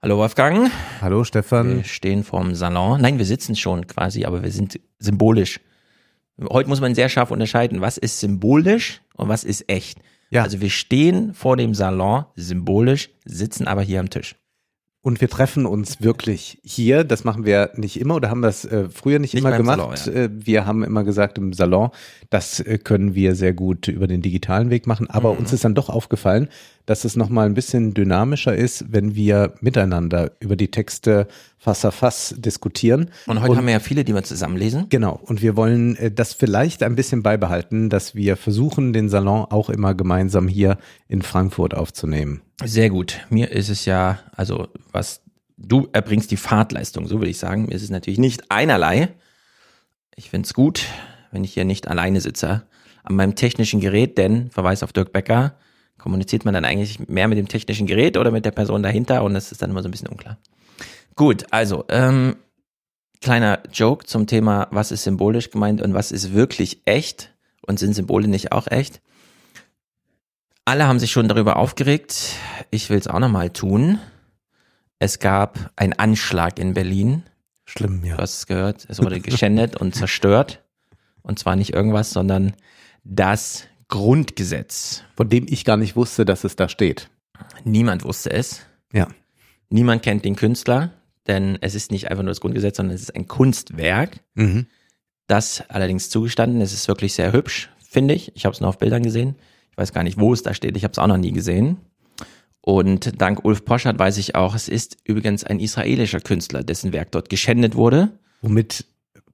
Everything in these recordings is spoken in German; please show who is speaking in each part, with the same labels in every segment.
Speaker 1: Hallo Wolfgang.
Speaker 2: Hallo Stefan.
Speaker 1: Wir stehen vorm Salon. Nein, wir sitzen schon quasi, aber wir sind symbolisch. Heute muss man sehr scharf unterscheiden, was ist symbolisch und was ist echt. Ja. Also wir stehen vor dem Salon symbolisch, sitzen aber hier am Tisch.
Speaker 2: Und wir treffen uns wirklich hier. Das machen wir nicht immer oder haben das äh, früher nicht, nicht immer gemacht. Salon, ja. äh, wir haben immer gesagt im Salon, das äh, können wir sehr gut über den digitalen Weg machen. Aber mhm. uns ist dann doch aufgefallen, dass es nochmal ein bisschen dynamischer ist, wenn wir miteinander über die Texte Fass a Fass diskutieren.
Speaker 1: Und heute und, haben wir ja viele, die wir zusammenlesen.
Speaker 2: Genau. Und wir wollen äh, das vielleicht ein bisschen beibehalten, dass wir versuchen, den Salon auch immer gemeinsam hier in Frankfurt aufzunehmen.
Speaker 1: Sehr gut. Mir ist es ja, also was du erbringst die Fahrtleistung, so würde ich sagen. Mir ist es natürlich nicht einerlei. Ich finde es gut, wenn ich hier nicht alleine sitze an meinem technischen Gerät, denn Verweis auf Dirk Becker, kommuniziert man dann eigentlich mehr mit dem technischen Gerät oder mit der Person dahinter und das ist dann immer so ein bisschen unklar. Gut, also ähm, kleiner Joke zum Thema, was ist symbolisch gemeint und was ist wirklich echt und sind Symbole nicht auch echt? Alle haben sich schon darüber aufgeregt. Ich will es auch nochmal tun. Es gab einen Anschlag in Berlin.
Speaker 2: Schlimm, ja.
Speaker 1: Du hast es gehört. Es wurde geschändet und zerstört. Und zwar nicht irgendwas, sondern das Grundgesetz.
Speaker 2: Von dem ich gar nicht wusste, dass es da steht.
Speaker 1: Niemand wusste es.
Speaker 2: Ja.
Speaker 1: Niemand kennt den Künstler, denn es ist nicht einfach nur das Grundgesetz, sondern es ist ein Kunstwerk. Mhm. Das allerdings zugestanden. Es ist wirklich sehr hübsch, finde ich. Ich habe es nur auf Bildern gesehen weiß gar nicht, wo es da steht. Ich habe es auch noch nie gesehen. Und dank Ulf Poschert weiß ich auch, es ist übrigens ein israelischer Künstler, dessen Werk dort geschändet wurde.
Speaker 2: Womit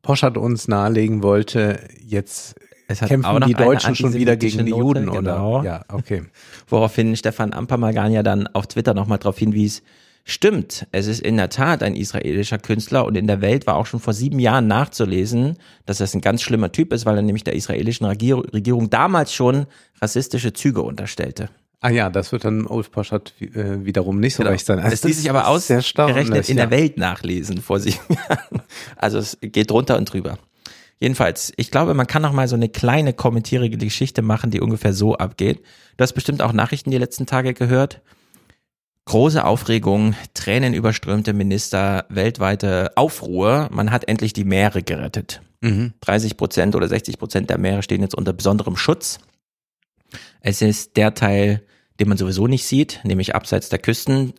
Speaker 2: Poschert uns nahelegen wollte, jetzt kämpfen die Deutschen schon wieder gegen die Juden, Note, oder?
Speaker 1: Genau. Ja, okay. Woraufhin Stefan Ampermagan ja dann auf Twitter nochmal darauf hinwies, Stimmt, es ist in der Tat ein israelischer Künstler und in der Welt war auch schon vor sieben Jahren nachzulesen, dass das ein ganz schlimmer Typ ist, weil er nämlich der israelischen Regierung damals schon rassistische Züge unterstellte.
Speaker 2: Ah ja, das wird dann Ulf Poschert äh, wiederum nicht so genau. recht sein.
Speaker 1: Also das ließ sich aber ausgerechnet in der Welt nachlesen vor sieben Jahren. Also es geht drunter und drüber. Jedenfalls, ich glaube, man kann noch mal so eine kleine kommentierige Geschichte machen, die ungefähr so abgeht. Du hast bestimmt auch Nachrichten die letzten Tage gehört. Große Aufregung, tränenüberströmte Minister, weltweite Aufruhr. Man hat endlich die Meere gerettet. Mhm. 30 Prozent oder 60 Prozent der Meere stehen jetzt unter besonderem Schutz. Es ist der Teil, den man sowieso nicht sieht, nämlich abseits der Küsten,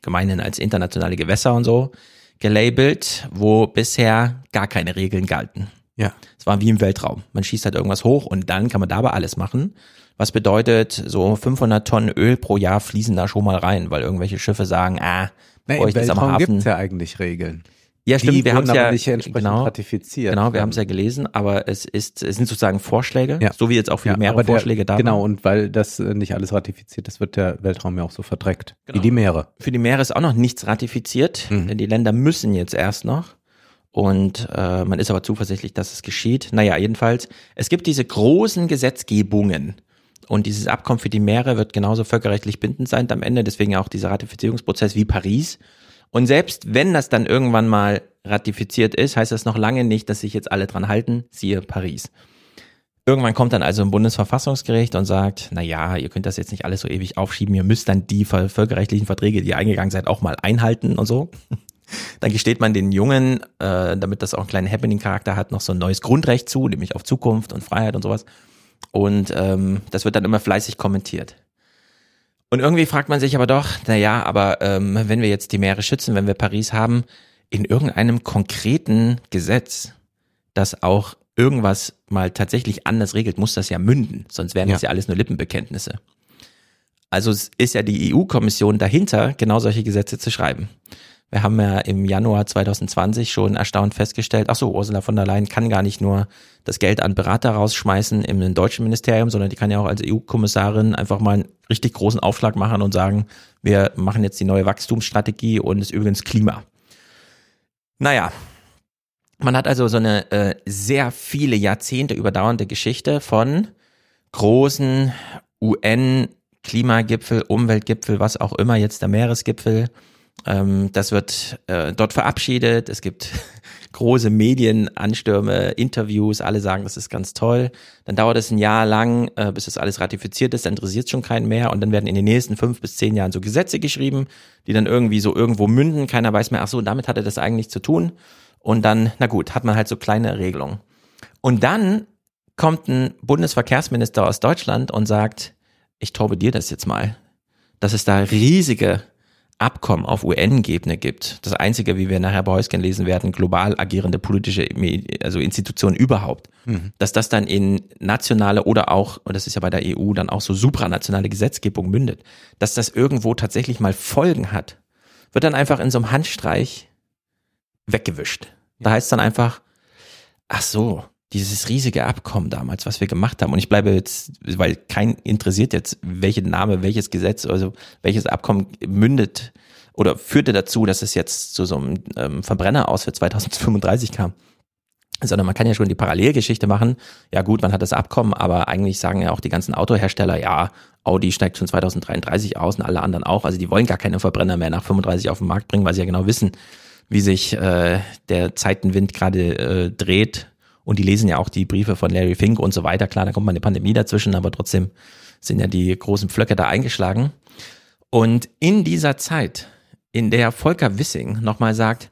Speaker 1: gemeinhin als internationale Gewässer und so, gelabelt, wo bisher gar keine Regeln galten.
Speaker 2: Ja.
Speaker 1: Es war wie im Weltraum. Man schießt halt irgendwas hoch und dann kann man dabei alles machen. Was bedeutet, so 500 Tonnen Öl pro Jahr fließen da schon mal rein, weil irgendwelche Schiffe sagen, ah,
Speaker 2: nee, im Weltraum am Hafen. gibt's ja eigentlich Regeln.
Speaker 1: Ja, stimmt,
Speaker 2: die
Speaker 1: wir haben es ja
Speaker 2: nicht entsprechend genau, ratifiziert.
Speaker 1: Genau, wir haben es ja gelesen, aber es ist, es sind sozusagen Vorschläge, ja. so wie jetzt auch für ja, mehrere Vorschläge
Speaker 2: da Genau, und weil das äh, nicht alles ratifiziert ist, wird der Weltraum ja auch so verdreckt. Genau. Wie die Meere.
Speaker 1: Für die Meere ist auch noch nichts ratifiziert, mhm. denn die Länder müssen jetzt erst noch. Und äh, man ist aber zuversichtlich, dass es geschieht. Naja, jedenfalls, es gibt diese großen Gesetzgebungen und dieses Abkommen für die Meere wird genauso völkerrechtlich bindend sein am Ende, deswegen auch dieser Ratifizierungsprozess wie Paris. Und selbst wenn das dann irgendwann mal ratifiziert ist, heißt das noch lange nicht, dass sich jetzt alle dran halten, siehe Paris. Irgendwann kommt dann also ein Bundesverfassungsgericht und sagt, na ja, ihr könnt das jetzt nicht alles so ewig aufschieben, ihr müsst dann die völkerrechtlichen Verträge, die ihr eingegangen seid, auch mal einhalten und so. Dann gesteht man den Jungen, äh, damit das auch einen kleinen Happening-Charakter hat, noch so ein neues Grundrecht zu, nämlich auf Zukunft und Freiheit und sowas. Und ähm, das wird dann immer fleißig kommentiert. Und irgendwie fragt man sich aber doch, na ja, aber ähm, wenn wir jetzt die Meere schützen, wenn wir Paris haben, in irgendeinem konkreten Gesetz, das auch irgendwas mal tatsächlich anders regelt, muss das ja münden, sonst wären das ja alles nur Lippenbekenntnisse. Also ist ja die EU-Kommission dahinter, genau solche Gesetze zu schreiben. Wir haben ja im Januar 2020 schon erstaunt festgestellt, ach so, Ursula von der Leyen kann gar nicht nur das Geld an Berater rausschmeißen im deutschen Ministerium, sondern die kann ja auch als EU-Kommissarin einfach mal einen richtig großen Aufschlag machen und sagen, wir machen jetzt die neue Wachstumsstrategie und ist übrigens Klima. Naja, man hat also so eine äh, sehr viele Jahrzehnte überdauernde Geschichte von großen UN Klimagipfel, Umweltgipfel, was auch immer, jetzt der Meeresgipfel, Ähm, das wird äh, dort verabschiedet. Es gibt große Medienanstürme, Interviews, alle sagen, das ist ganz toll. Dann dauert es ein Jahr lang, äh, bis das alles ratifiziert ist, dann interessiert es schon keinen mehr und dann werden in den nächsten fünf bis zehn Jahren so Gesetze geschrieben, die dann irgendwie so irgendwo münden. Keiner weiß mehr, ach so, damit hatte das eigentlich zu tun. Und dann, na gut, hat man halt so kleine Regelungen. Und dann kommt ein Bundesverkehrsminister aus Deutschland und sagt, ich dir das jetzt mal, dass es da riesige Abkommen auf UN-Ebene gibt. Das einzige, wie wir nachher bei Häuschen lesen werden, global agierende politische also Institutionen überhaupt. Mhm. Dass das dann in nationale oder auch, und das ist ja bei der EU dann auch so supranationale Gesetzgebung mündet, dass das irgendwo tatsächlich mal Folgen hat, wird dann einfach in so einem Handstreich weggewischt. Da heißt dann einfach, ach so, dieses riesige Abkommen damals, was wir gemacht haben. Und ich bleibe jetzt, weil kein interessiert jetzt, welche Name, welches Gesetz, also welches Abkommen mündet oder führte dazu, dass es jetzt zu so einem ähm, Verbrenner aus für 2035 kam. Sondern man kann ja schon die Parallelgeschichte machen. Ja gut, man hat das Abkommen, aber eigentlich sagen ja auch die ganzen Autohersteller, ja, Audi steigt schon 2033 aus und alle anderen auch. Also die wollen gar keine Verbrenner mehr nach 35 auf den Markt bringen, weil sie ja genau wissen, wie sich äh, der Zeitenwind gerade äh, dreht und die lesen ja auch die Briefe von Larry Fink und so weiter. Klar, da kommt mal eine Pandemie dazwischen, aber trotzdem sind ja die großen Pflöcke da eingeschlagen. Und in dieser Zeit, in der Volker Wissing nochmal sagt,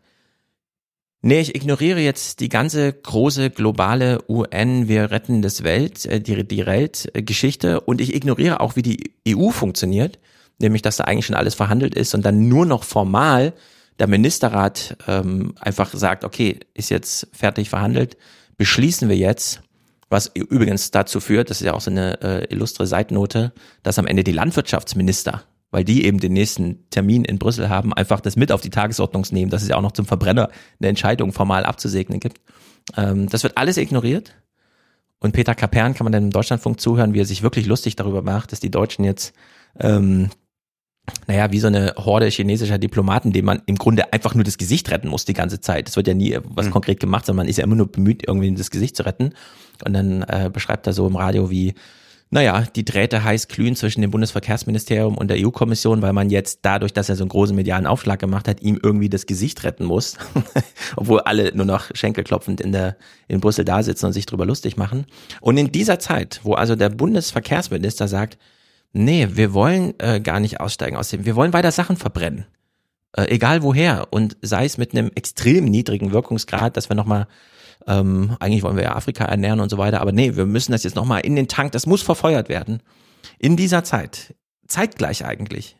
Speaker 1: Nee, ich ignoriere jetzt die ganze große globale UN, wir retten das Welt, äh, die, die Weltgeschichte und ich ignoriere auch, wie die EU funktioniert, nämlich dass da eigentlich schon alles verhandelt ist und dann nur noch formal der Ministerrat ähm, einfach sagt, okay, ist jetzt fertig verhandelt, beschließen wir jetzt, was übrigens dazu führt, das ist ja auch so eine äh, illustre Seitnote, dass am Ende die Landwirtschaftsminister, weil die eben den nächsten Termin in Brüssel haben, einfach das mit auf die Tagesordnung nehmen, dass es ja auch noch zum Verbrenner eine Entscheidung formal abzusegnen gibt. Ähm, das wird alles ignoriert. Und Peter Kapern kann man dann im Deutschlandfunk zuhören, wie er sich wirklich lustig darüber macht, dass die Deutschen jetzt ähm, naja, wie so eine Horde chinesischer Diplomaten, denen man im Grunde einfach nur das Gesicht retten muss die ganze Zeit. Es wird ja nie was mhm. konkret gemacht, sondern man ist ja immer nur bemüht, irgendwie das Gesicht zu retten. Und dann äh, beschreibt er so im Radio wie, naja, die Drähte heiß glühen zwischen dem Bundesverkehrsministerium und der EU-Kommission, weil man jetzt dadurch, dass er so einen großen medialen Aufschlag gemacht hat, ihm irgendwie das Gesicht retten muss. Obwohl alle nur noch schenkelklopfend in der, in Brüssel da sitzen und sich drüber lustig machen. Und in dieser Zeit, wo also der Bundesverkehrsminister sagt, nee, wir wollen äh, gar nicht aussteigen aus dem, wir wollen weiter Sachen verbrennen. Äh, egal woher. Und sei es mit einem extrem niedrigen Wirkungsgrad, dass wir nochmal, ähm, eigentlich wollen wir ja Afrika ernähren und so weiter, aber nee, wir müssen das jetzt nochmal in den Tank, das muss verfeuert werden. In dieser Zeit, zeitgleich eigentlich,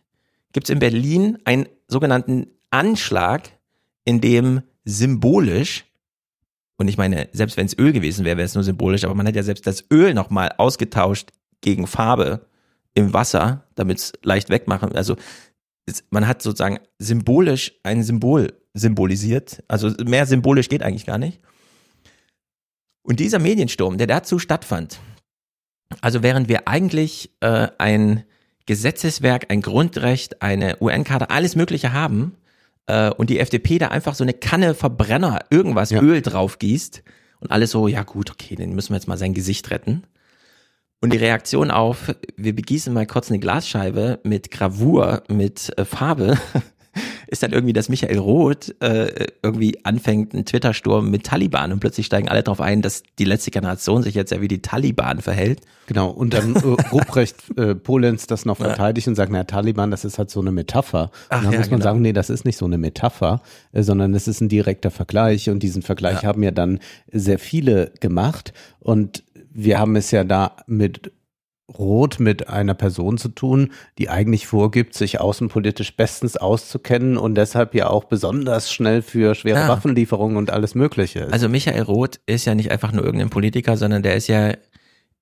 Speaker 1: gibt es in Berlin einen sogenannten Anschlag, in dem symbolisch und ich meine, selbst wenn es Öl gewesen wäre, wäre es nur symbolisch, aber man hat ja selbst das Öl nochmal ausgetauscht gegen Farbe im Wasser, damit es leicht wegmachen. Also man hat sozusagen symbolisch ein Symbol symbolisiert. Also mehr symbolisch geht eigentlich gar nicht. Und dieser Mediensturm, der dazu stattfand, also während wir eigentlich äh, ein Gesetzeswerk, ein Grundrecht, eine UN-Karte, alles Mögliche haben äh, und die FDP da einfach so eine Kanne Verbrenner, irgendwas ja. Öl drauf gießt und alles so, ja gut, okay, dann müssen wir jetzt mal sein Gesicht retten. Und die Reaktion auf, wir begießen mal kurz eine Glasscheibe mit Gravur, mit äh, Farbe, ist dann irgendwie, dass Michael Roth äh, irgendwie anfängt, einen Twitter-Sturm mit Taliban und plötzlich steigen alle darauf ein, dass die letzte Generation sich jetzt ja wie die Taliban verhält.
Speaker 2: Genau, und dann äh, Ruprecht äh, Polenz das noch verteidigt ja. und sagt, naja, Taliban, das ist halt so eine Metapher. Ach, und dann ja, muss man genau. sagen, nee, das ist nicht so eine Metapher, äh, sondern es ist ein direkter Vergleich und diesen Vergleich ja. haben ja dann sehr viele gemacht und wir haben es ja da mit Roth mit einer Person zu tun, die eigentlich vorgibt, sich außenpolitisch bestens auszukennen und deshalb ja auch besonders schnell für schwere ja. Waffenlieferungen und alles Mögliche
Speaker 1: ist. Also Michael Roth ist ja nicht einfach nur irgendein Politiker, sondern der ist ja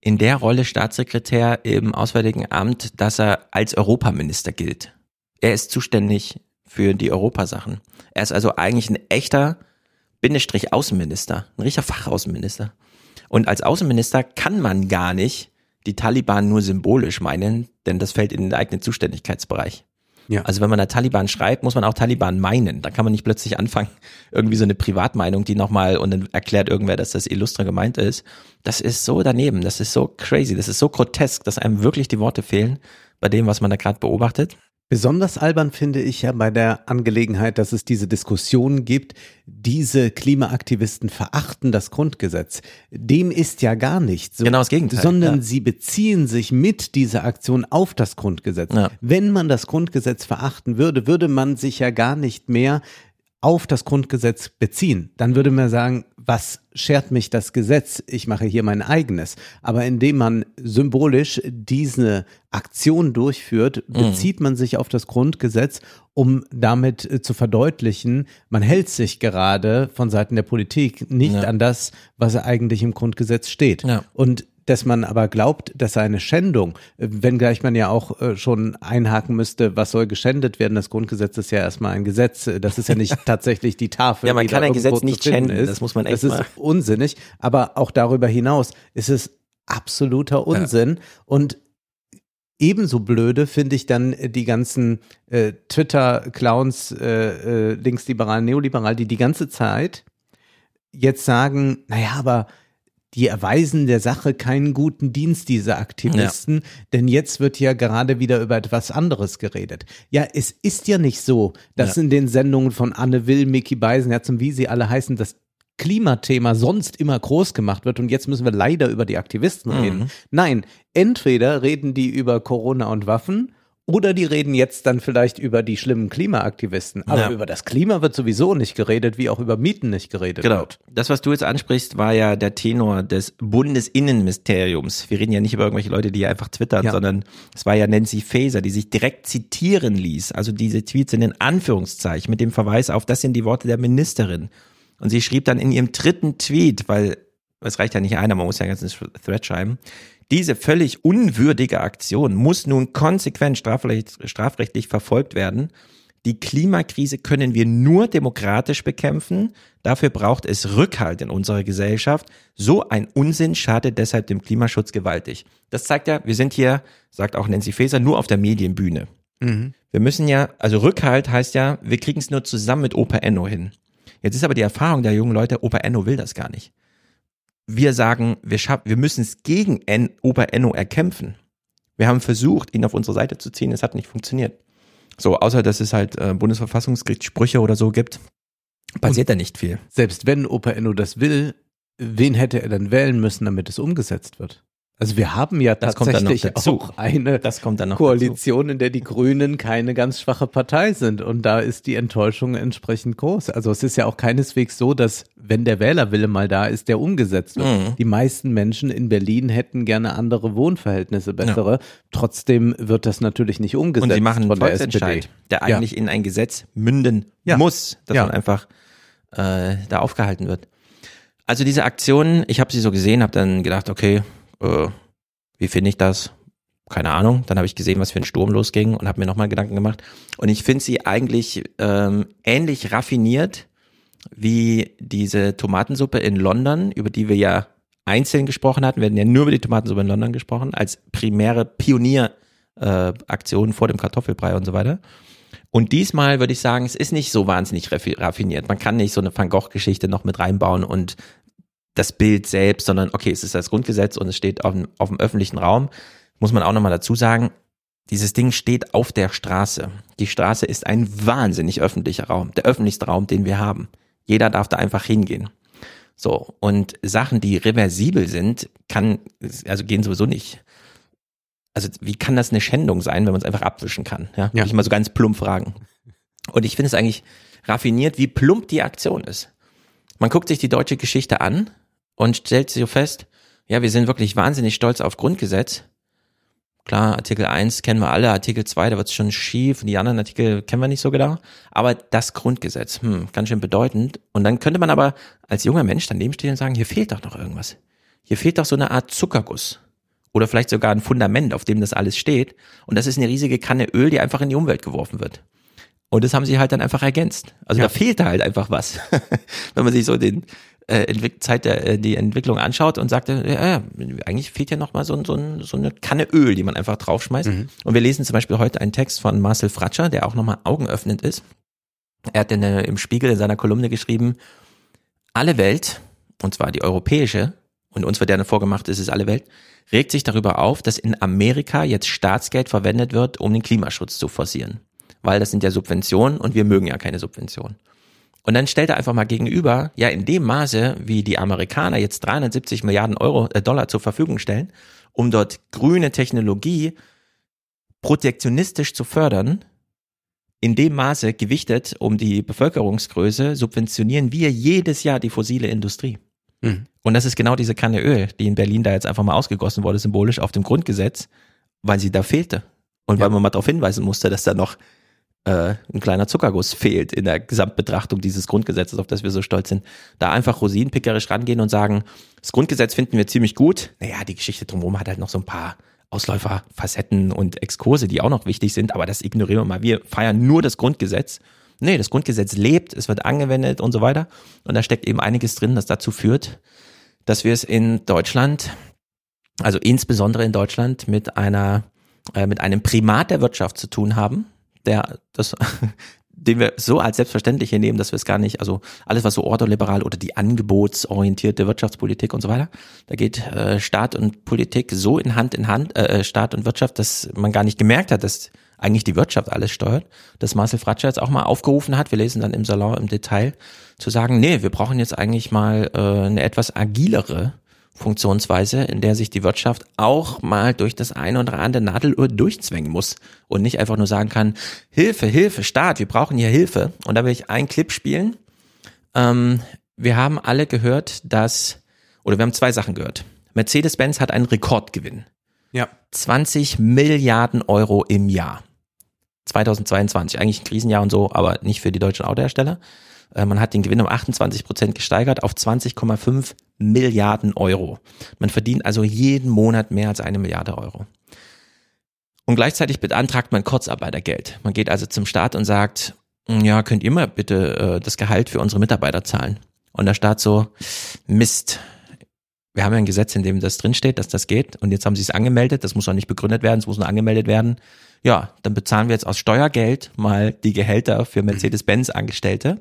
Speaker 1: in der Rolle Staatssekretär im Auswärtigen Amt, dass er als Europaminister gilt. Er ist zuständig für die Europasachen. Er ist also eigentlich ein echter Bindestrich Außenminister, ein richtiger Fachaußenminister. Und als Außenminister kann man gar nicht die Taliban nur symbolisch meinen, denn das fällt in den eigenen Zuständigkeitsbereich. Ja. Also wenn man da Taliban schreibt, muss man auch Taliban meinen. Da kann man nicht plötzlich anfangen, irgendwie so eine Privatmeinung, die nochmal und dann erklärt irgendwer, dass das illustre gemeint ist. Das ist so daneben, das ist so crazy, das ist so grotesk, dass einem wirklich die Worte fehlen bei dem, was man da gerade beobachtet.
Speaker 2: Besonders albern finde ich ja bei der Angelegenheit, dass es diese Diskussion gibt, diese Klimaaktivisten verachten das Grundgesetz. Dem ist ja gar nicht so.
Speaker 1: Genau das Gegenteil.
Speaker 2: Sondern
Speaker 1: ja.
Speaker 2: sie beziehen sich mit dieser Aktion auf das Grundgesetz. Ja. Wenn man das Grundgesetz verachten würde, würde man sich ja gar nicht mehr auf das Grundgesetz beziehen. Dann würde man sagen, was schert mich das Gesetz? Ich mache hier mein eigenes. Aber indem man symbolisch diese Aktion durchführt, mhm. bezieht man sich auf das Grundgesetz, um damit äh, zu verdeutlichen, man hält sich gerade von Seiten der Politik nicht ja. an das, was eigentlich im Grundgesetz steht. Ja. Und dass man aber glaubt, dass eine Schändung, wenngleich man ja auch äh, schon einhaken müsste, was soll geschändet werden, das Grundgesetz ist ja erstmal ein Gesetz, das ist ja nicht tatsächlich die Tafel.
Speaker 1: ja, man kann ein Gesetz nicht schänden,
Speaker 2: ist. das muss man echt Das ist unsinnig, aber auch darüber hinaus ist es absoluter Unsinn ja. und Ebenso blöde finde ich dann die ganzen äh, Twitter-Clowns, äh, äh, linksliberal, neoliberal, die die ganze Zeit jetzt sagen, naja, aber die erweisen der Sache keinen guten Dienst, diese Aktivisten, ja. denn jetzt wird ja gerade wieder über etwas anderes geredet. Ja, es ist ja nicht so, dass ja. in den Sendungen von Anne Will, Mickey Beisenherz und wie sie alle heißen, das Klimathema sonst immer groß gemacht wird und jetzt müssen wir leider über die Aktivisten reden. Mhm. Nein, entweder reden die über Corona und Waffen oder die reden jetzt dann vielleicht über die schlimmen Klimaaktivisten. Aber ja. über das Klima wird sowieso nicht geredet, wie auch über Mieten nicht geredet
Speaker 1: genau.
Speaker 2: wird.
Speaker 1: Das, was du jetzt ansprichst, war ja der Tenor des Bundesinnenministeriums. Wir reden ja nicht über irgendwelche Leute, die einfach twittern, ja. sondern es war ja Nancy Faeser, die sich direkt zitieren ließ. Also diese Tweets in den Anführungszeichen mit dem Verweis auf, das sind die Worte der Ministerin. Und sie schrieb dann in ihrem dritten Tweet, weil es reicht ja nicht einer, man muss ja einen ganzen Thread schreiben, diese völlig unwürdige Aktion muss nun konsequent strafrechtlich verfolgt werden. Die Klimakrise können wir nur demokratisch bekämpfen. Dafür braucht es Rückhalt in unserer Gesellschaft. So ein Unsinn schadet deshalb dem Klimaschutz gewaltig. Das zeigt ja, wir sind hier, sagt auch Nancy Faeser, nur auf der Medienbühne. Mhm. Wir müssen ja, also Rückhalt heißt ja, wir kriegen es nur zusammen mit Opa Enno hin. Jetzt ist aber die Erfahrung der jungen Leute, Opa Enno will das gar nicht wir sagen, wir, schaffen, wir müssen es gegen en, Ober Enno erkämpfen. Wir haben versucht, ihn auf unsere Seite zu ziehen, es hat nicht funktioniert. So, außer dass es halt äh, Bundesverfassungsgerichtssprüche oder so gibt, passiert da nicht viel.
Speaker 2: Selbst wenn Opa Enno das will, wen hätte er dann wählen müssen, damit es umgesetzt wird? Also wir haben ja tatsächlich auch eine Koalition, dazu. in der die Grünen keine ganz schwache Partei sind. Und da ist die Enttäuschung entsprechend groß. Also es ist ja auch keineswegs so, dass wenn der Wählerwille mal da ist, der umgesetzt wird. Mhm. Die meisten Menschen in Berlin hätten gerne andere Wohnverhältnisse, bessere. Ja. Trotzdem wird das natürlich nicht umgesetzt. Und
Speaker 1: sie machen einen Volksentscheid, der, der eigentlich ja. in ein Gesetz münden ja. muss, dass man einfach äh, da aufgehalten wird. Also diese Aktion, ich habe sie so gesehen, habe dann gedacht, okay, äh, wie finde ich das? Keine Ahnung. Dann habe ich gesehen, was für ein Sturm losging und habe mir nochmal Gedanken gemacht. Und ich finde sie eigentlich ähm, ähnlich raffiniert wie diese Tomatensuppe in London, über die wir ja einzeln gesprochen hatten. Wir hatten ja nur über die Tomatensuppe in London gesprochen, als primäre Pionieraktion äh, vor dem Kartoffelbrei und so weiter. Und diesmal würde ich sagen, es ist nicht so wahnsinnig raffiniert. Man kann nicht so eine Van Gogh-Geschichte noch mit reinbauen und das Bild selbst, sondern okay, es ist das Grundgesetz und es steht auf dem, auf dem öffentlichen Raum. Muss man auch nochmal dazu sagen, dieses Ding steht auf der Straße. Die Straße ist ein wahnsinnig öffentlicher Raum, der öffentlichste Raum, den wir haben. Jeder darf da einfach hingehen. So, und Sachen, die reversibel sind, kann, also gehen sowieso nicht. Also, wie kann das eine Schändung sein, wenn man es einfach abwischen kann? Ja, ja. ich mal so ganz plump fragen. Und ich finde es eigentlich raffiniert, wie plump die Aktion ist. Man guckt sich die deutsche Geschichte an und stellt so fest, ja, wir sind wirklich wahnsinnig stolz auf Grundgesetz. Klar, Artikel 1 kennen wir alle, Artikel 2, da wird es schon schief, die anderen Artikel kennen wir nicht so genau. Aber das Grundgesetz, hm, ganz schön bedeutend. Und dann könnte man aber als junger Mensch daneben stehen und sagen, hier fehlt doch noch irgendwas. Hier fehlt doch so eine Art Zuckerguss. Oder vielleicht sogar ein Fundament, auf dem das alles steht. Und das ist eine riesige Kanne Öl, die einfach in die Umwelt geworfen wird. Und das haben sie halt dann einfach ergänzt. Also ja. da fehlte halt einfach was. Wenn man sich so den, äh, Zeit der äh, die Entwicklung anschaut und sagte, ja, ja, eigentlich fehlt ja noch mal so, so, so eine Kanne Öl, die man einfach draufschmeißt. Mhm. Und wir lesen zum Beispiel heute einen Text von Marcel Fratscher, der auch nochmal augenöffnend ist. Er hat in, im Spiegel in seiner Kolumne geschrieben, alle Welt, und zwar die europäische und uns wird ja vorgemacht, es ist alle Welt, regt sich darüber auf, dass in Amerika jetzt Staatsgeld verwendet wird, um den Klimaschutz zu forcieren. Weil das sind ja Subventionen und wir mögen ja keine Subventionen. Und dann stellt er einfach mal gegenüber, ja, in dem Maße, wie die Amerikaner jetzt 370 Milliarden Euro, äh, Dollar zur Verfügung stellen, um dort grüne Technologie protektionistisch zu fördern, in dem Maße gewichtet um die Bevölkerungsgröße, subventionieren wir jedes Jahr die fossile Industrie. Mhm. Und das ist genau diese Kanne Öl, die in Berlin da jetzt einfach mal ausgegossen wurde, symbolisch auf dem Grundgesetz, weil sie da fehlte. Und ja. weil man mal darauf hinweisen musste, dass da noch äh, ein kleiner Zuckerguss fehlt in der Gesamtbetrachtung dieses Grundgesetzes, auf das wir so stolz sind. Da einfach rosinenpickerisch rangehen und sagen, das Grundgesetz finden wir ziemlich gut. Naja, die Geschichte drumherum hat halt noch so ein paar Ausläufer, Facetten und Exkurse, die auch noch wichtig sind, aber das ignorieren wir mal. Wir feiern nur das Grundgesetz. Nee, das Grundgesetz lebt, es wird angewendet und so weiter. Und da steckt eben einiges drin, das dazu führt, dass wir es in Deutschland, also insbesondere in Deutschland, mit einer, äh, mit einem Primat der Wirtschaft zu tun haben, der das, den wir so als selbstverständlich hier nehmen, dass wir es gar nicht, also alles, was so ordoliberal oder die angebotsorientierte Wirtschaftspolitik und so weiter, da geht äh, Staat und Politik so in Hand in Hand, äh, äh Staat und Wirtschaft, dass man gar nicht gemerkt hat, dass eigentlich die Wirtschaft alles steuert, dass Marcel Fratscher jetzt auch mal aufgerufen hat, wir lesen dann im Salon im Detail, zu sagen, nee, wir brauchen jetzt eigentlich mal äh, eine etwas agilere Funktionsweise, in der sich die Wirtschaft auch mal durch das eine oder andere Nadelöhr durchzwängen muss und nicht einfach nur sagen kann, Hilfe, Hilfe, Staat, wir brauchen hier Hilfe. Und da will ich einen Clip spielen. Ähm, wir haben alle gehört, dass, oder wir haben zwei Sachen gehört. Mercedes-Benz hat einen Rekordgewinn. Ja. 20 Milliarden Euro im Jahr. 2022, eigentlich ein Krisenjahr und so, aber nicht für die deutschen Autohersteller. Äh, man hat den Gewinn um 28 Prozent gesteigert auf 20,5 Milliarden Euro. Man verdient also jeden Monat mehr als eine Milliarde Euro. Und gleichzeitig beantragt man Kurzarbeitergeld. Man geht also zum Staat und sagt, ja, könnt ihr mal bitte äh, das Gehalt für unsere Mitarbeiter zahlen? Und der Staat so, Mist. Wir haben ja ein Gesetz, in dem das drinsteht, dass das geht. Und jetzt haben sie es angemeldet. Das muss auch nicht begründet werden. Es muss nur angemeldet werden. Ja, dann bezahlen wir jetzt aus Steuergeld mal die Gehälter für Mercedes-Benz-Angestellte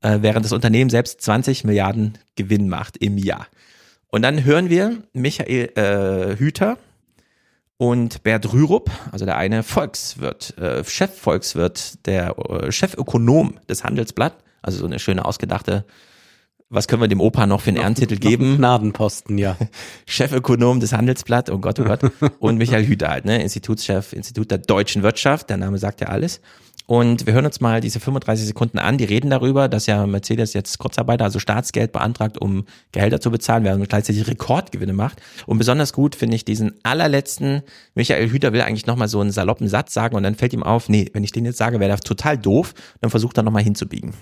Speaker 1: äh, während das Unternehmen selbst 20 Milliarden Gewinn macht im Jahr. Und dann hören wir Michael äh, Hüter und Bert Rürup, also der eine Volkswirt, äh, Chefvolkswirt, der äh, Chefökonom des Handelsblatt, also so eine schöne ausgedachte was können wir dem Opa noch für einen Ehrentitel geben?
Speaker 2: Gnadenposten, ja.
Speaker 1: Chefökonom des Handelsblatt, oh Gott, oh Gott. Und Michael Hüter halt, ne? Institutschef, Institut der deutschen Wirtschaft, der Name sagt ja alles. Und wir hören uns mal diese 35 Sekunden an. Die reden darüber, dass ja Mercedes jetzt Kurzarbeiter, also Staatsgeld beantragt, um Gehälter zu bezahlen, während gleichzeitig Rekordgewinne macht. Und besonders gut finde ich diesen allerletzten, Michael Hüter will eigentlich nochmal so einen saloppen Satz sagen und dann fällt ihm auf, nee, wenn ich den jetzt sage, wäre das total doof. Dann versucht er nochmal hinzubiegen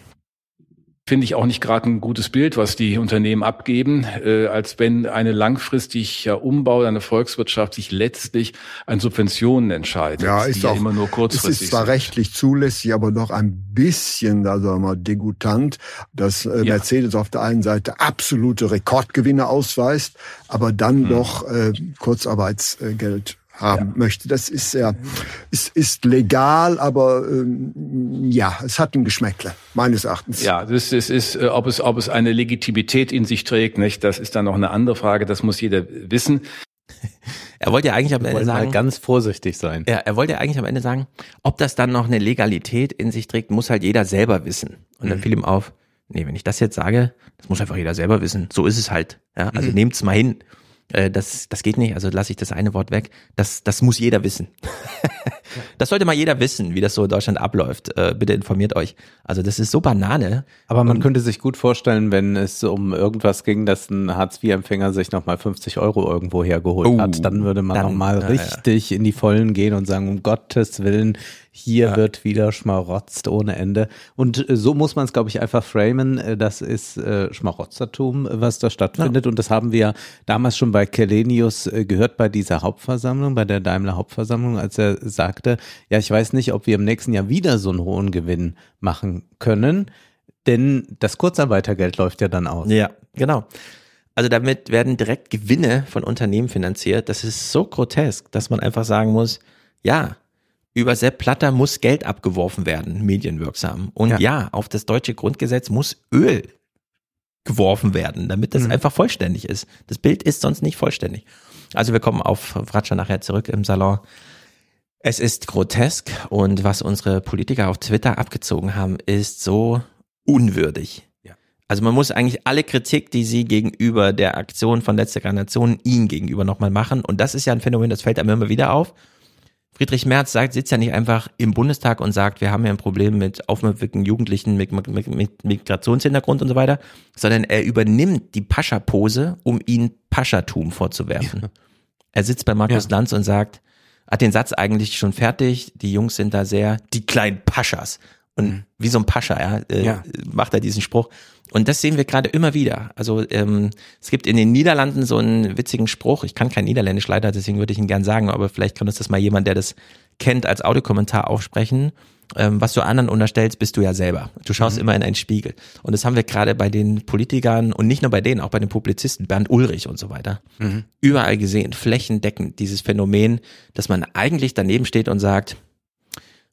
Speaker 3: finde ich auch nicht gerade ein gutes Bild, was die Unternehmen abgeben, äh, als wenn eine langfristiger Umbau einer Volkswirtschaft sich letztlich an Subventionen entscheidet.
Speaker 4: Ja, ist auch, ja immer nur kurzfristig. Es ist zwar sind. rechtlich zulässig, aber noch ein bisschen, da sagen wir mal, degutant, dass äh, ja. Mercedes auf der einen Seite absolute Rekordgewinne ausweist, aber dann hm. doch äh, Kurzarbeitsgeld haben ja. möchte. Das ist ja, ist, ist legal, aber ähm, ja, es hat ein Geschmäckle, meines Erachtens.
Speaker 3: Ja, das, das ist, äh, ob es, ob es eine Legitimität in sich trägt, nicht? Das ist dann noch eine andere Frage. Das muss jeder wissen.
Speaker 1: Er wollte ja eigentlich am Ende sagen,
Speaker 2: ganz vorsichtig sein.
Speaker 1: Ja, er wollte ja eigentlich am Ende sagen, ob das dann noch eine Legalität in sich trägt, muss halt jeder selber wissen. Und dann mhm. fiel ihm auf, nee, wenn ich das jetzt sage, das muss einfach jeder selber wissen. So ist es halt. Ja, also mhm. nehmt's mal hin. Äh, das, das geht nicht, also lasse ich das eine Wort weg. Das, das muss jeder wissen. das sollte mal jeder wissen, wie das so in Deutschland abläuft. Äh, bitte informiert euch. Also das ist so Banane.
Speaker 2: Aber man Und, könnte sich gut vorstellen, wenn es um irgendwas ging, dass ein Hartz-IV-Empfänger sich nochmal 50 Euro irgendwo hergeholt uh, hat, dann würde man nochmal richtig ja. in die Vollen gehen und sagen, um Gottes Willen, hier ja. wird wieder schmarotzt ohne Ende. Und äh, so muss man es, glaube ich, einfach framen. Äh, das ist äh, Schmarotzertum, was da stattfindet. Ja. Und das haben wir damals schon bei Kelenius äh, gehört, bei dieser Hauptversammlung, bei der Daimler Hauptversammlung, als er sagte, ja, ich weiß nicht, ob wir im nächsten Jahr wieder so einen hohen Gewinn machen können. Denn das Kurzarbeitergeld läuft ja dann aus.
Speaker 1: Ja, genau. Also damit werden direkt Gewinne von Unternehmen finanziert. Das ist so grotesk, dass man einfach sagen muss, ja, über Sepp Platter muss Geld abgeworfen werden, medienwirksam. Und ja. ja, auf das deutsche Grundgesetz muss Öl geworfen werden, damit das mhm. einfach vollständig ist. Das Bild ist sonst nicht vollständig. Also wir kommen auf Fratscher nachher zurück im Salon. Es ist grotesk und was unsere Politiker auf Twitter abgezogen haben, ist so unwürdig. Ja. Also man muss eigentlich alle Kritik, die sie gegenüber der Aktion von Letzte Generation ihm gegenüber nochmal machen. Und das ist ja ein Phänomen, das fällt einem immer wieder auf. Friedrich Merz sagt, sitzt ja nicht einfach im Bundestag und sagt, wir haben ja ein Problem mit aufmüpfigen Jugendlichen mit, mit, mit Migrationshintergrund und so weiter, sondern er übernimmt die Pascha-Pose, um ihn Paschatum vorzuwerfen. Ja. Er sitzt bei Markus ja. Lanz und sagt, hat den Satz eigentlich schon fertig, die Jungs sind da sehr, die kleinen Paschas. Und mhm. wie so ein Pascha, ja, äh, ja, macht er diesen Spruch. Und das sehen wir gerade immer wieder. Also ähm, es gibt in den Niederlanden so einen witzigen Spruch. Ich kann kein Niederländisch leider, deswegen würde ich ihn gern sagen, aber vielleicht kann uns das mal jemand, der das kennt, als Audiokommentar aufsprechen. Ähm, was du anderen unterstellst, bist du ja selber. Du schaust mhm. immer in einen Spiegel. Und das haben wir gerade bei den Politikern und nicht nur bei denen, auch bei den Publizisten, Bernd Ulrich und so weiter, mhm. überall gesehen, flächendeckend dieses Phänomen, dass man eigentlich daneben steht und sagt,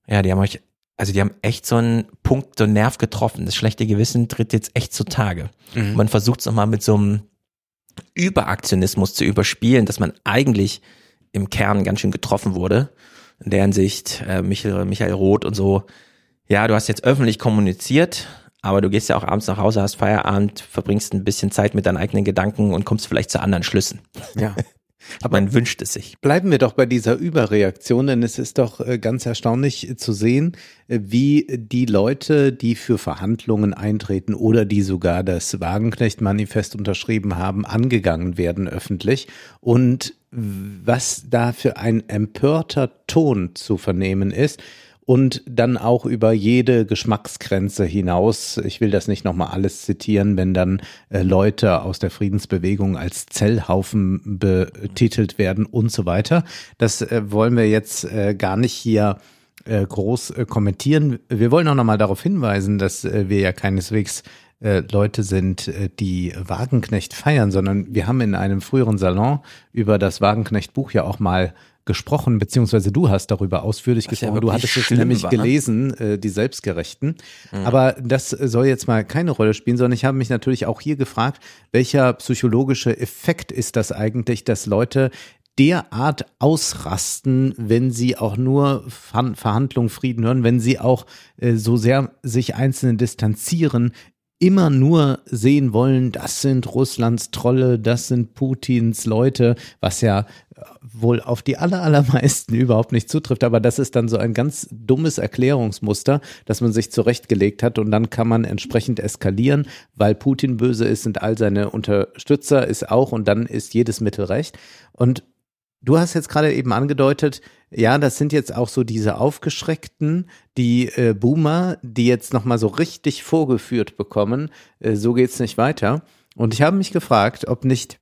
Speaker 1: ja, die haben euch also die haben echt so einen Punkt, so einen Nerv getroffen. Das schlechte Gewissen tritt jetzt echt zutage. Mhm. Man versucht es nochmal mit so einem Überaktionismus zu überspielen, dass man eigentlich im Kern ganz schön getroffen wurde. In der Hinsicht, äh, Michael, Michael Roth und so, ja, du hast jetzt öffentlich kommuniziert, aber du gehst ja auch abends nach Hause, hast Feierabend, verbringst ein bisschen Zeit mit deinen eigenen Gedanken und kommst vielleicht zu anderen Schlüssen. Ja. Aber man wünscht es sich.
Speaker 2: Bleiben wir doch bei dieser Überreaktion, denn es ist doch äh, ganz erstaunlich zu sehen, äh, wie die Leute, die für Verhandlungen eintreten oder die sogar das Wagenknecht-Manifest unterschrieben haben, angegangen werden öffentlich und was da für ein empörter Ton zu vernehmen ist und dann auch über jede Geschmacksgrenze hinaus. Ich will das nicht nochmal alles zitieren, wenn dann äh, Leute aus der Friedensbewegung als Zellhaufen betitelt werden und so weiter. Das äh, wollen wir jetzt äh, gar nicht hier äh, groß äh, kommentieren. Wir wollen auch nochmal darauf hinweisen, dass äh, wir ja keineswegs Leute sind, die Wagenknecht feiern, sondern wir haben in einem früheren Salon über das Wagenknecht-Buch ja auch mal gesprochen, beziehungsweise du hast darüber ausführlich Was gesprochen. Ja du hattest es nämlich war. gelesen, äh, die Selbstgerechten. Mhm. Aber das soll jetzt mal keine Rolle spielen, sondern ich habe mich natürlich auch hier gefragt, welcher psychologische Effekt ist das eigentlich, dass Leute derart ausrasten, wenn sie auch nur Verhandlungen, Frieden hören, wenn sie auch äh, so sehr sich Einzelne distanzieren, immer nur sehen wollen, das sind Russlands Trolle, das sind Putins Leute, was ja wohl auf die aller, allermeisten überhaupt nicht zutrifft. Aber das ist dann so ein ganz dummes Erklärungsmuster, das man sich zurechtgelegt hat und dann kann man entsprechend eskalieren, weil Putin böse ist, sind all seine Unterstützer ist auch und dann ist jedes Mittel recht. Und Du hast jetzt gerade eben angedeutet, ja, das sind jetzt auch so diese Aufgeschreckten, die äh, Boomer, die jetzt nochmal so richtig vorgeführt bekommen, äh, so geht's nicht weiter. Und ich habe mich gefragt, ob nicht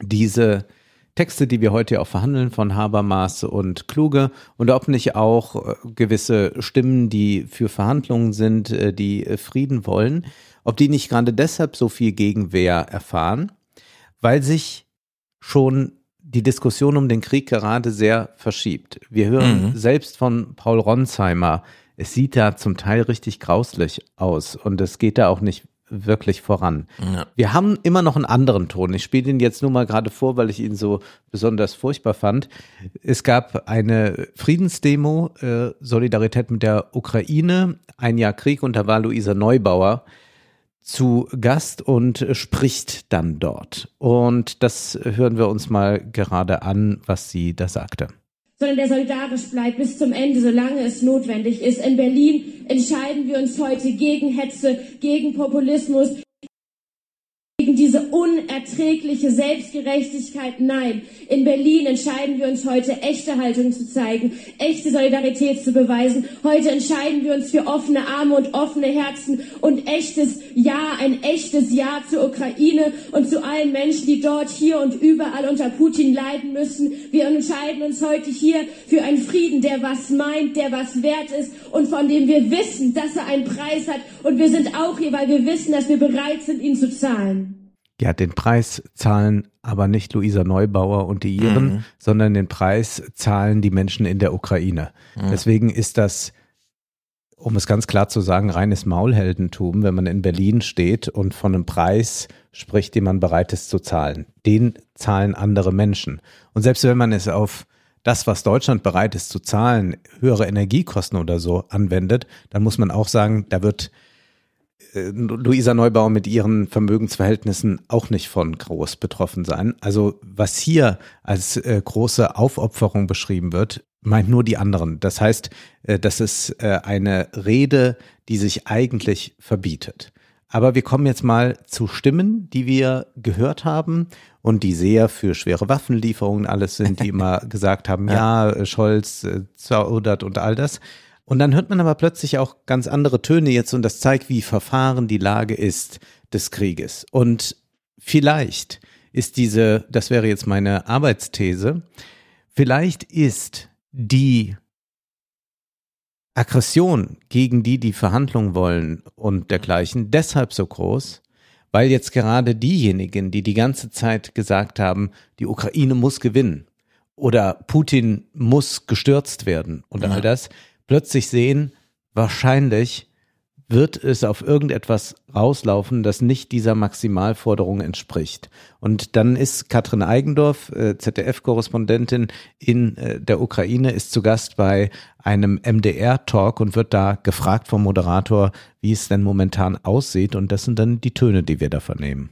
Speaker 2: diese Texte, die wir heute auch verhandeln von Habermas und Kluge und ob nicht auch äh, gewisse Stimmen, die für Verhandlungen sind, äh, die äh, Frieden wollen, ob die nicht gerade deshalb so viel Gegenwehr erfahren, weil sich schon die Diskussion um den Krieg gerade sehr verschiebt. Wir hören mhm. selbst von Paul Ronsheimer, es sieht da zum Teil richtig grauslich aus und es geht da auch nicht wirklich voran. Ja. Wir haben immer noch einen anderen Ton. Ich spiele ihn jetzt nur mal gerade vor, weil ich ihn so besonders furchtbar fand. Es gab eine Friedensdemo, äh, Solidarität mit der Ukraine, ein Jahr Krieg und da war Luisa Neubauer zu Gast und spricht dann dort. Und das hören wir uns mal gerade an, was sie da sagte.
Speaker 5: Sondern der solidarisch bleibt bis zum Ende, solange es notwendig ist. In Berlin entscheiden wir uns heute gegen Hetze, gegen Populismus, gegen diese unerträgliche Selbstgerechtigkeit. Nein, in Berlin entscheiden wir uns heute, echte Haltung zu zeigen, echte Solidarität zu beweisen. Heute entscheiden wir uns für offene Arme und offene Herzen und echtes Ja, ein echtes Ja zur Ukraine und zu allen Menschen, die dort, hier und überall unter Putin leiden müssen. Wir entscheiden uns heute hier für einen Frieden, der was meint, der was wert ist und von dem wir wissen, dass er einen Preis hat. Und wir sind auch hier, weil wir wissen, dass wir bereit sind, ihn zu zahlen.
Speaker 2: Ja, den Preis zahlen aber nicht Luisa Neubauer und die Iren, mhm. sondern den Preis zahlen die Menschen in der Ukraine. Mhm. Deswegen ist das um es ganz klar zu sagen, reines Maulheldentum, wenn man in Berlin steht und von einem Preis spricht, den man bereit ist zu zahlen. Den zahlen andere Menschen. Und selbst wenn man es auf das, was Deutschland bereit ist zu zahlen, höhere Energiekosten oder so anwendet, dann muss man auch sagen, da wird Luisa Neubauer mit ihren Vermögensverhältnissen auch nicht von groß betroffen sein. Also was hier als äh, große Aufopferung beschrieben wird, meint nur die anderen. Das heißt, äh, das ist äh, eine Rede, die sich eigentlich verbietet. Aber wir kommen jetzt mal zu Stimmen, die wir gehört haben und die sehr für schwere Waffenlieferungen alles sind, die immer gesagt haben, ja, ja Scholz äh, zaudert und all das. Und dann hört man aber plötzlich auch ganz andere Töne jetzt und das zeigt, wie verfahren die Lage ist des Krieges. Und vielleicht ist diese, das wäre jetzt meine Arbeitsthese, vielleicht ist die Aggression gegen die, die Verhandlungen wollen und dergleichen, deshalb so groß, weil jetzt gerade diejenigen, die die ganze Zeit gesagt haben, die Ukraine muss gewinnen oder Putin muss gestürzt werden und all das, plötzlich sehen, wahrscheinlich wird es auf irgendetwas rauslaufen, das nicht dieser Maximalforderung entspricht. Und dann ist Katrin Eigendorf, äh, ZDF-Korrespondentin in äh, der Ukraine, ist zu Gast bei einem MDR-Talk und wird da gefragt vom Moderator, wie es denn momentan aussieht. Und das sind dann die Töne, die wir da vernehmen.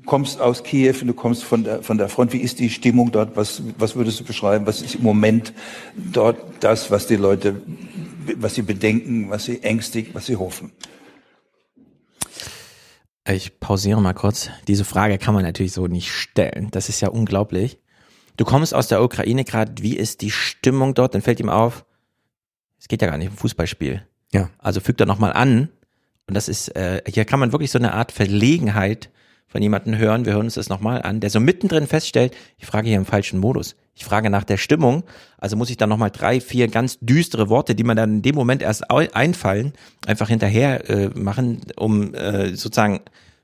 Speaker 6: Du kommst aus Kiew, du kommst von der, von der Front. Wie ist die Stimmung dort? Was, was würdest du beschreiben? Was ist im Moment dort das, was die Leute was sie bedenken, was sie ängstigt, was sie hoffen.
Speaker 1: Ich pausiere mal kurz. Diese Frage kann man natürlich so nicht stellen. Das ist ja unglaublich. Du kommst aus der Ukraine gerade. Wie ist die Stimmung dort? Dann fällt ihm auf, es geht ja gar nicht um Fußballspiel. Ja. Also fügt er nochmal an. Und das ist, äh, hier kann man wirklich so eine Art Verlegenheit von jemandem hören. Wir hören uns das nochmal an, der so mittendrin feststellt, ich frage hier im falschen Modus. Ich frage nach der Stimmung, also muss ich dann nochmal drei, vier ganz düstere Worte, die man dann in dem Moment erst einfallen, einfach hinterher äh, machen, um äh, sozusagen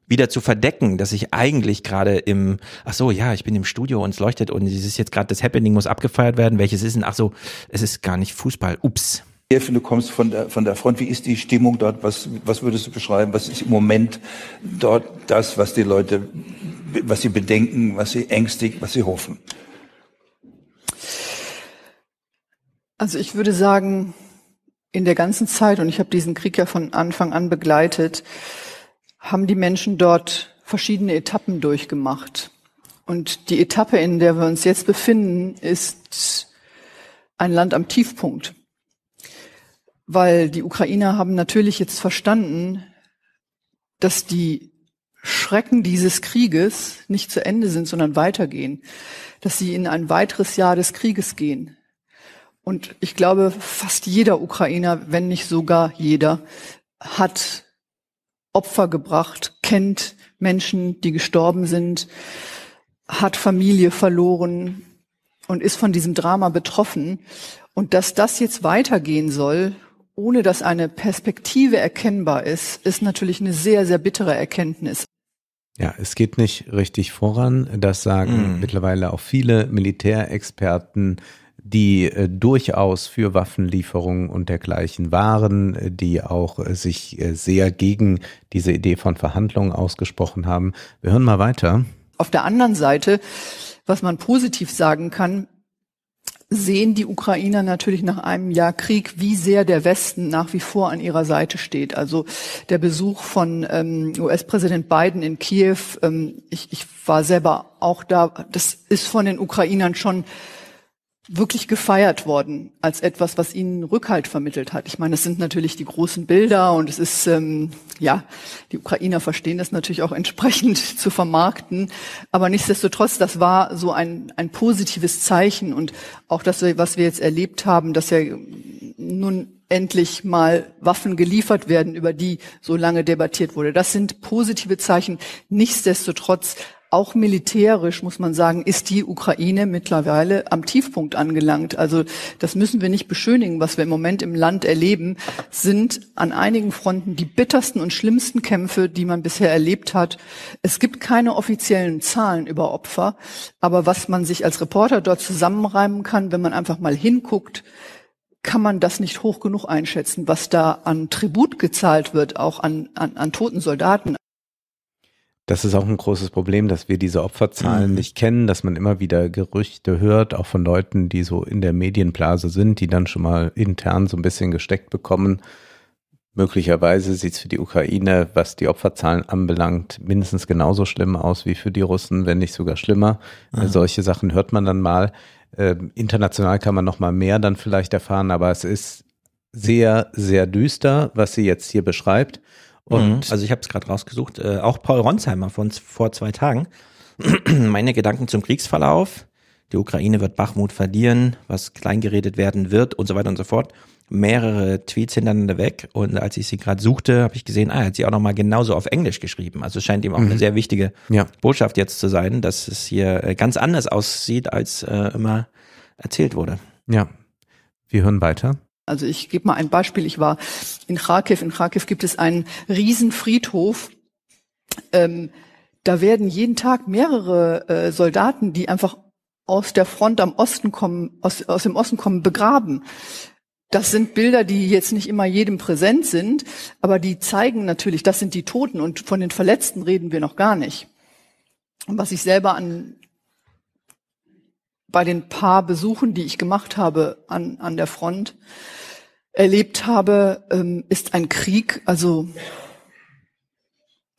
Speaker 1: wieder zu verdecken, dass ich eigentlich gerade im, ach so, ja, ich bin im Studio und es leuchtet und es ist jetzt gerade das Happening muss abgefeiert werden. Welches ist denn? Ach so, es ist gar nicht Fußball. Ups.
Speaker 6: Du kommst von der, von der Front. Wie ist die Stimmung dort? Was, was würdest du beschreiben? Was ist im Moment dort das, was die Leute, was sie bedenken, was sie ängstigt, was sie hoffen?
Speaker 7: Also ich würde sagen, in der ganzen Zeit, und ich habe diesen Krieg ja von Anfang an begleitet, haben die Menschen dort verschiedene Etappen durchgemacht. Und die Etappe, in der wir uns jetzt befinden, ist ein Land am Tiefpunkt. Weil die Ukrainer haben natürlich jetzt verstanden, dass die Schrecken dieses Krieges nicht zu Ende sind, sondern weitergehen. Dass sie in ein weiteres Jahr des Krieges gehen. Und ich glaube, fast jeder Ukrainer, wenn nicht sogar jeder, hat Opfer gebracht, kennt Menschen, die gestorben sind, hat Familie verloren und ist von diesem Drama betroffen. Und dass das jetzt weitergehen soll, ohne dass eine Perspektive erkennbar ist, ist natürlich eine sehr, sehr bittere Erkenntnis.
Speaker 2: Ja, es geht nicht richtig voran. Das sagen mm. mittlerweile auch viele Militärexperten die äh, durchaus für Waffenlieferungen und dergleichen waren, die auch äh, sich äh, sehr gegen diese Idee von Verhandlungen ausgesprochen haben. Wir hören mal weiter.
Speaker 7: Auf der anderen Seite, was man positiv sagen kann, sehen die Ukrainer natürlich nach einem Jahr Krieg, wie sehr der Westen nach wie vor an ihrer Seite steht. Also der Besuch von ähm, US-Präsident Biden in Kiew, ähm, ich, ich war selber auch da, das ist von den Ukrainern schon wirklich gefeiert worden als etwas, was ihnen Rückhalt vermittelt hat. Ich meine, es sind natürlich die großen Bilder und es ist, ähm, ja, die Ukrainer verstehen das natürlich auch entsprechend zu vermarkten. Aber nichtsdestotrotz, das war so ein, ein positives Zeichen und auch das, was wir jetzt erlebt haben, dass ja nun endlich mal Waffen geliefert werden, über die so lange debattiert wurde. Das sind positive Zeichen. Nichtsdestotrotz auch militärisch, muss man sagen, ist die Ukraine mittlerweile am Tiefpunkt angelangt. Also das müssen wir nicht beschönigen. Was wir im Moment im Land erleben, sind an einigen Fronten die bittersten und schlimmsten Kämpfe, die man bisher erlebt hat. Es gibt keine offiziellen Zahlen über Opfer, aber was man sich als Reporter dort zusammenreimen kann, wenn man einfach mal hinguckt, kann man das nicht hoch genug einschätzen, was da an Tribut gezahlt wird, auch an, an, an toten Soldaten.
Speaker 2: Das ist auch ein großes Problem, dass wir diese Opferzahlen mhm. nicht kennen, dass man immer wieder Gerüchte hört, auch von Leuten, die so in der Medienblase sind, die dann schon mal intern so ein bisschen gesteckt bekommen. Möglicherweise sieht es für die Ukraine, was die Opferzahlen anbelangt, mindestens genauso schlimm aus wie für die Russen, wenn nicht sogar schlimmer. Mhm. Solche Sachen hört man dann mal. Äh, international kann man noch mal mehr dann vielleicht erfahren, aber es ist sehr, sehr düster, was sie jetzt hier beschreibt. Und
Speaker 1: mhm. also ich habe es gerade rausgesucht, äh, auch Paul Ronsheimer von vor zwei Tagen. Meine Gedanken zum Kriegsverlauf. Die Ukraine wird Bachmut verlieren, was kleingeredet werden wird und so weiter und so fort. Mehrere Tweets hintereinander weg und als ich sie gerade suchte, habe ich gesehen, ah, er hat sie auch nochmal genauso auf Englisch geschrieben. Also es scheint ihm auch mhm. eine sehr wichtige ja. Botschaft jetzt zu sein, dass es hier äh, ganz anders aussieht, als äh, immer erzählt wurde.
Speaker 2: Ja, wir hören weiter.
Speaker 7: Also ich gebe mal ein Beispiel. Ich war in Kharkiv. In Kharkiv gibt es einen Riesenfriedhof. Ähm, da werden jeden Tag mehrere äh, Soldaten, die einfach aus der Front am Osten kommen, aus, aus dem Osten kommen, begraben. Das sind Bilder, die jetzt nicht immer jedem präsent sind, aber die zeigen natürlich, das sind die Toten und von den Verletzten reden wir noch gar nicht. Und was ich selber an bei den paar Besuchen, die ich gemacht habe an, an der Front, erlebt habe, ähm, ist ein Krieg, also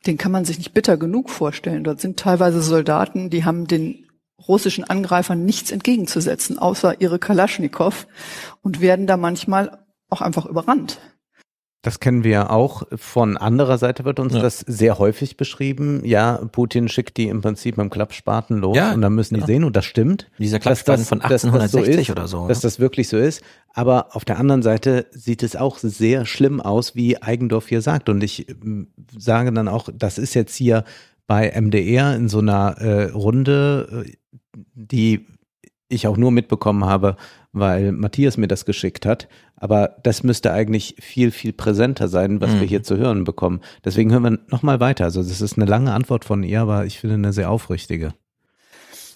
Speaker 7: den kann man sich nicht bitter genug vorstellen. Dort sind teilweise Soldaten, die haben den russischen Angreifern nichts entgegenzusetzen, außer ihre Kalaschnikow und werden da manchmal auch einfach überrannt.
Speaker 2: Das kennen wir ja auch. Von anderer Seite wird uns ja. das sehr häufig beschrieben. Ja, Putin schickt die im Prinzip mit dem Klappspaten los ja, und dann müssen die genau. sehen und das stimmt.
Speaker 1: Dieser Klappspaten das, von 1860
Speaker 2: so ist,
Speaker 1: oder so.
Speaker 2: Dass das wirklich so ist. Aber auf der anderen Seite sieht es auch sehr schlimm aus, wie Eigendorf hier sagt. Und ich ähm, sage dann auch, das ist jetzt hier bei MDR in so einer äh, Runde, äh, die ich auch nur mitbekommen habe, weil Matthias mir das geschickt hat. Aber das müsste eigentlich viel, viel präsenter sein, was mhm. wir hier zu hören bekommen. Deswegen hören wir nochmal weiter. Also das ist eine lange Antwort von ihr, aber ich finde eine sehr aufrichtige.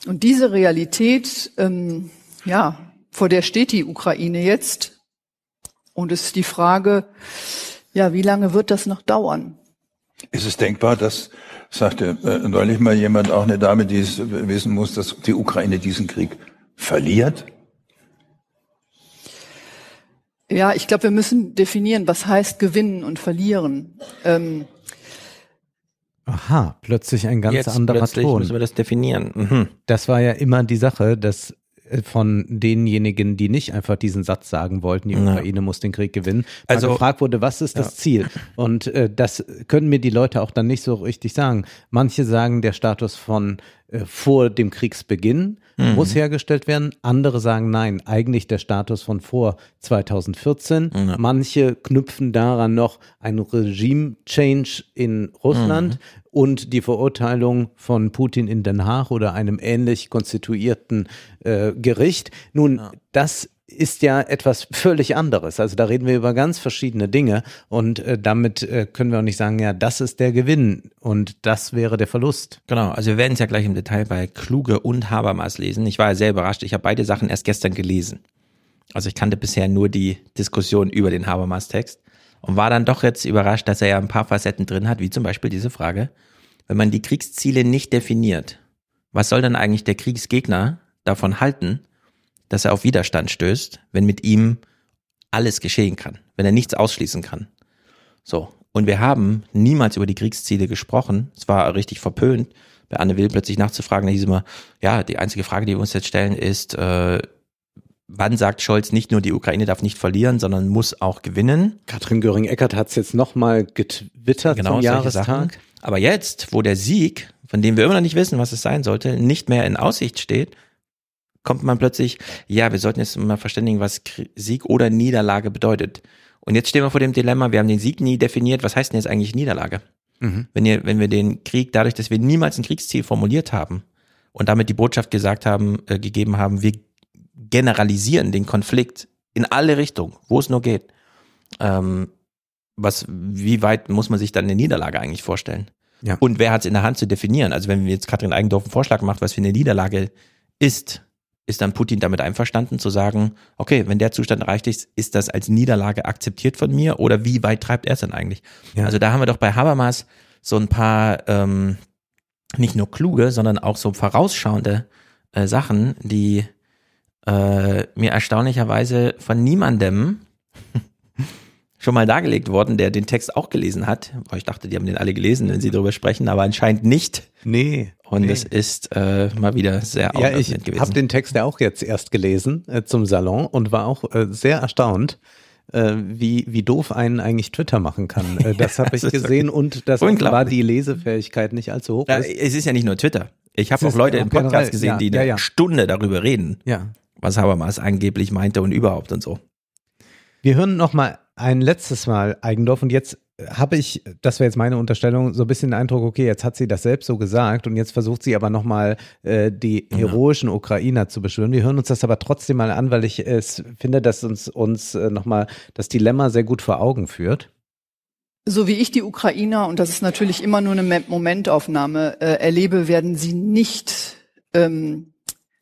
Speaker 7: Und diese Realität, ähm, ja, vor der steht die Ukraine jetzt. Und es ist die Frage, ja, wie lange wird das noch dauern?
Speaker 6: Ist es denkbar, dass, sagte äh, neulich mal jemand, auch eine Dame, die es wissen muss, dass die Ukraine diesen Krieg verliert?
Speaker 7: Ja, ich glaube, wir müssen definieren, was heißt gewinnen und verlieren. Ähm,
Speaker 2: Aha, plötzlich ein ganz Jetzt anderer
Speaker 1: plötzlich
Speaker 2: Ton.
Speaker 1: müssen wir das definieren. Mhm.
Speaker 2: Das war ja immer die Sache, dass von denjenigen, die nicht einfach diesen Satz sagen wollten, die Ukraine ja. muss den Krieg gewinnen, also gefragt wurde, was ist das Ziel? Und äh, das können mir die Leute auch dann nicht so richtig sagen. Manche sagen, der Status von äh, vor dem Kriegsbeginn mhm. muss hergestellt werden. Andere sagen nein, eigentlich der Status von vor 2014. Ja. Manche knüpfen daran noch ein Regime-Change in Russland mhm. Und die Verurteilung von Putin in Den Haag oder einem ähnlich konstituierten äh, Gericht. Nun, ja. das ist ja etwas völlig anderes. Also da reden wir über ganz verschiedene Dinge und äh, damit äh, können wir auch nicht sagen, ja, das ist der Gewinn und das wäre der Verlust.
Speaker 1: Genau, also wir werden es ja gleich im Detail bei Kluge und Habermas lesen. Ich war ja sehr überrascht, ich habe beide Sachen erst gestern gelesen. Also ich kannte bisher nur die Diskussion über den Habermas-Text und war dann doch jetzt überrascht, dass er ja ein paar Facetten drin hat, wie zum Beispiel diese Frage, wenn man die Kriegsziele nicht definiert, was soll dann eigentlich der Kriegsgegner davon halten, dass er auf Widerstand stößt, wenn mit ihm alles geschehen kann, wenn er nichts ausschließen kann. So. Und wir haben niemals über die Kriegsziele gesprochen. Es war richtig verpönt, bei Anne Will plötzlich nachzufragen. Da hieß immer, ja, die einzige Frage, die wir uns jetzt stellen, ist, äh, wann sagt Scholz nicht nur, die Ukraine darf nicht verlieren, sondern muss auch gewinnen?
Speaker 2: Katrin Göring-Eckert hat es jetzt nochmal getwittert genau, zum Jahrestag.
Speaker 1: Aber jetzt, wo der Sieg, von dem wir immer noch nicht wissen, was es sein sollte, nicht mehr in Aussicht steht, kommt man plötzlich, ja, wir sollten jetzt mal verständigen, was Sieg oder Niederlage bedeutet. Und jetzt stehen wir vor dem Dilemma, wir haben den Sieg nie definiert, was heißt denn jetzt eigentlich Niederlage? Mhm. Wenn, ihr, wenn wir den Krieg, dadurch, dass wir niemals ein Kriegsziel formuliert haben und damit die Botschaft gesagt haben, äh, gegeben haben, wir generalisieren den Konflikt in alle Richtungen, wo es nur geht. Ähm, was, wie weit muss man sich dann eine Niederlage eigentlich vorstellen? Ja. Und wer hat es in der Hand zu definieren? Also wenn jetzt Katrin Eigendorf einen Vorschlag macht, was für eine Niederlage ist, ist dann Putin damit einverstanden zu sagen, okay, wenn der Zustand erreicht ist, ist das als Niederlage akzeptiert von mir oder wie weit treibt er es denn eigentlich? Ja. Also da haben wir doch bei Habermas so ein paar ähm, nicht nur kluge, sondern auch so vorausschauende äh, Sachen, die äh, mir erstaunlicherweise von niemandem schon mal dargelegt worden, der den Text auch gelesen hat. Ich dachte, die haben den alle gelesen, wenn sie darüber sprechen, aber anscheinend nicht.
Speaker 2: Nee.
Speaker 1: Und es nee. ist äh, mal wieder sehr
Speaker 2: Ja, ich habe den Text ja auch jetzt erst gelesen äh, zum Salon und war auch äh, sehr erstaunt, äh, wie, wie doof einen eigentlich Twitter machen kann. Äh, das habe ich gesehen und das war die Lesefähigkeit nicht allzu hoch.
Speaker 1: Ja, es ist ja nicht nur Twitter. Ich habe auch Leute im Podcast generell, gesehen, ja, die eine ja, Stunde darüber reden,
Speaker 2: ja.
Speaker 1: Was Habermas angeblich meinte und überhaupt und so.
Speaker 2: Wir hören noch mal ein letztes Mal Eigendorf und jetzt habe ich, das wäre jetzt meine Unterstellung, so ein bisschen den Eindruck, okay, jetzt hat sie das selbst so gesagt und jetzt versucht sie aber nochmal äh, die heroischen Ukrainer zu beschwören. Wir hören uns das aber trotzdem mal an, weil ich es finde, dass uns, uns äh, nochmal das Dilemma sehr gut vor Augen führt.
Speaker 7: So wie ich die Ukrainer, und das ist natürlich immer nur eine Momentaufnahme, äh, erlebe, werden sie nicht ähm,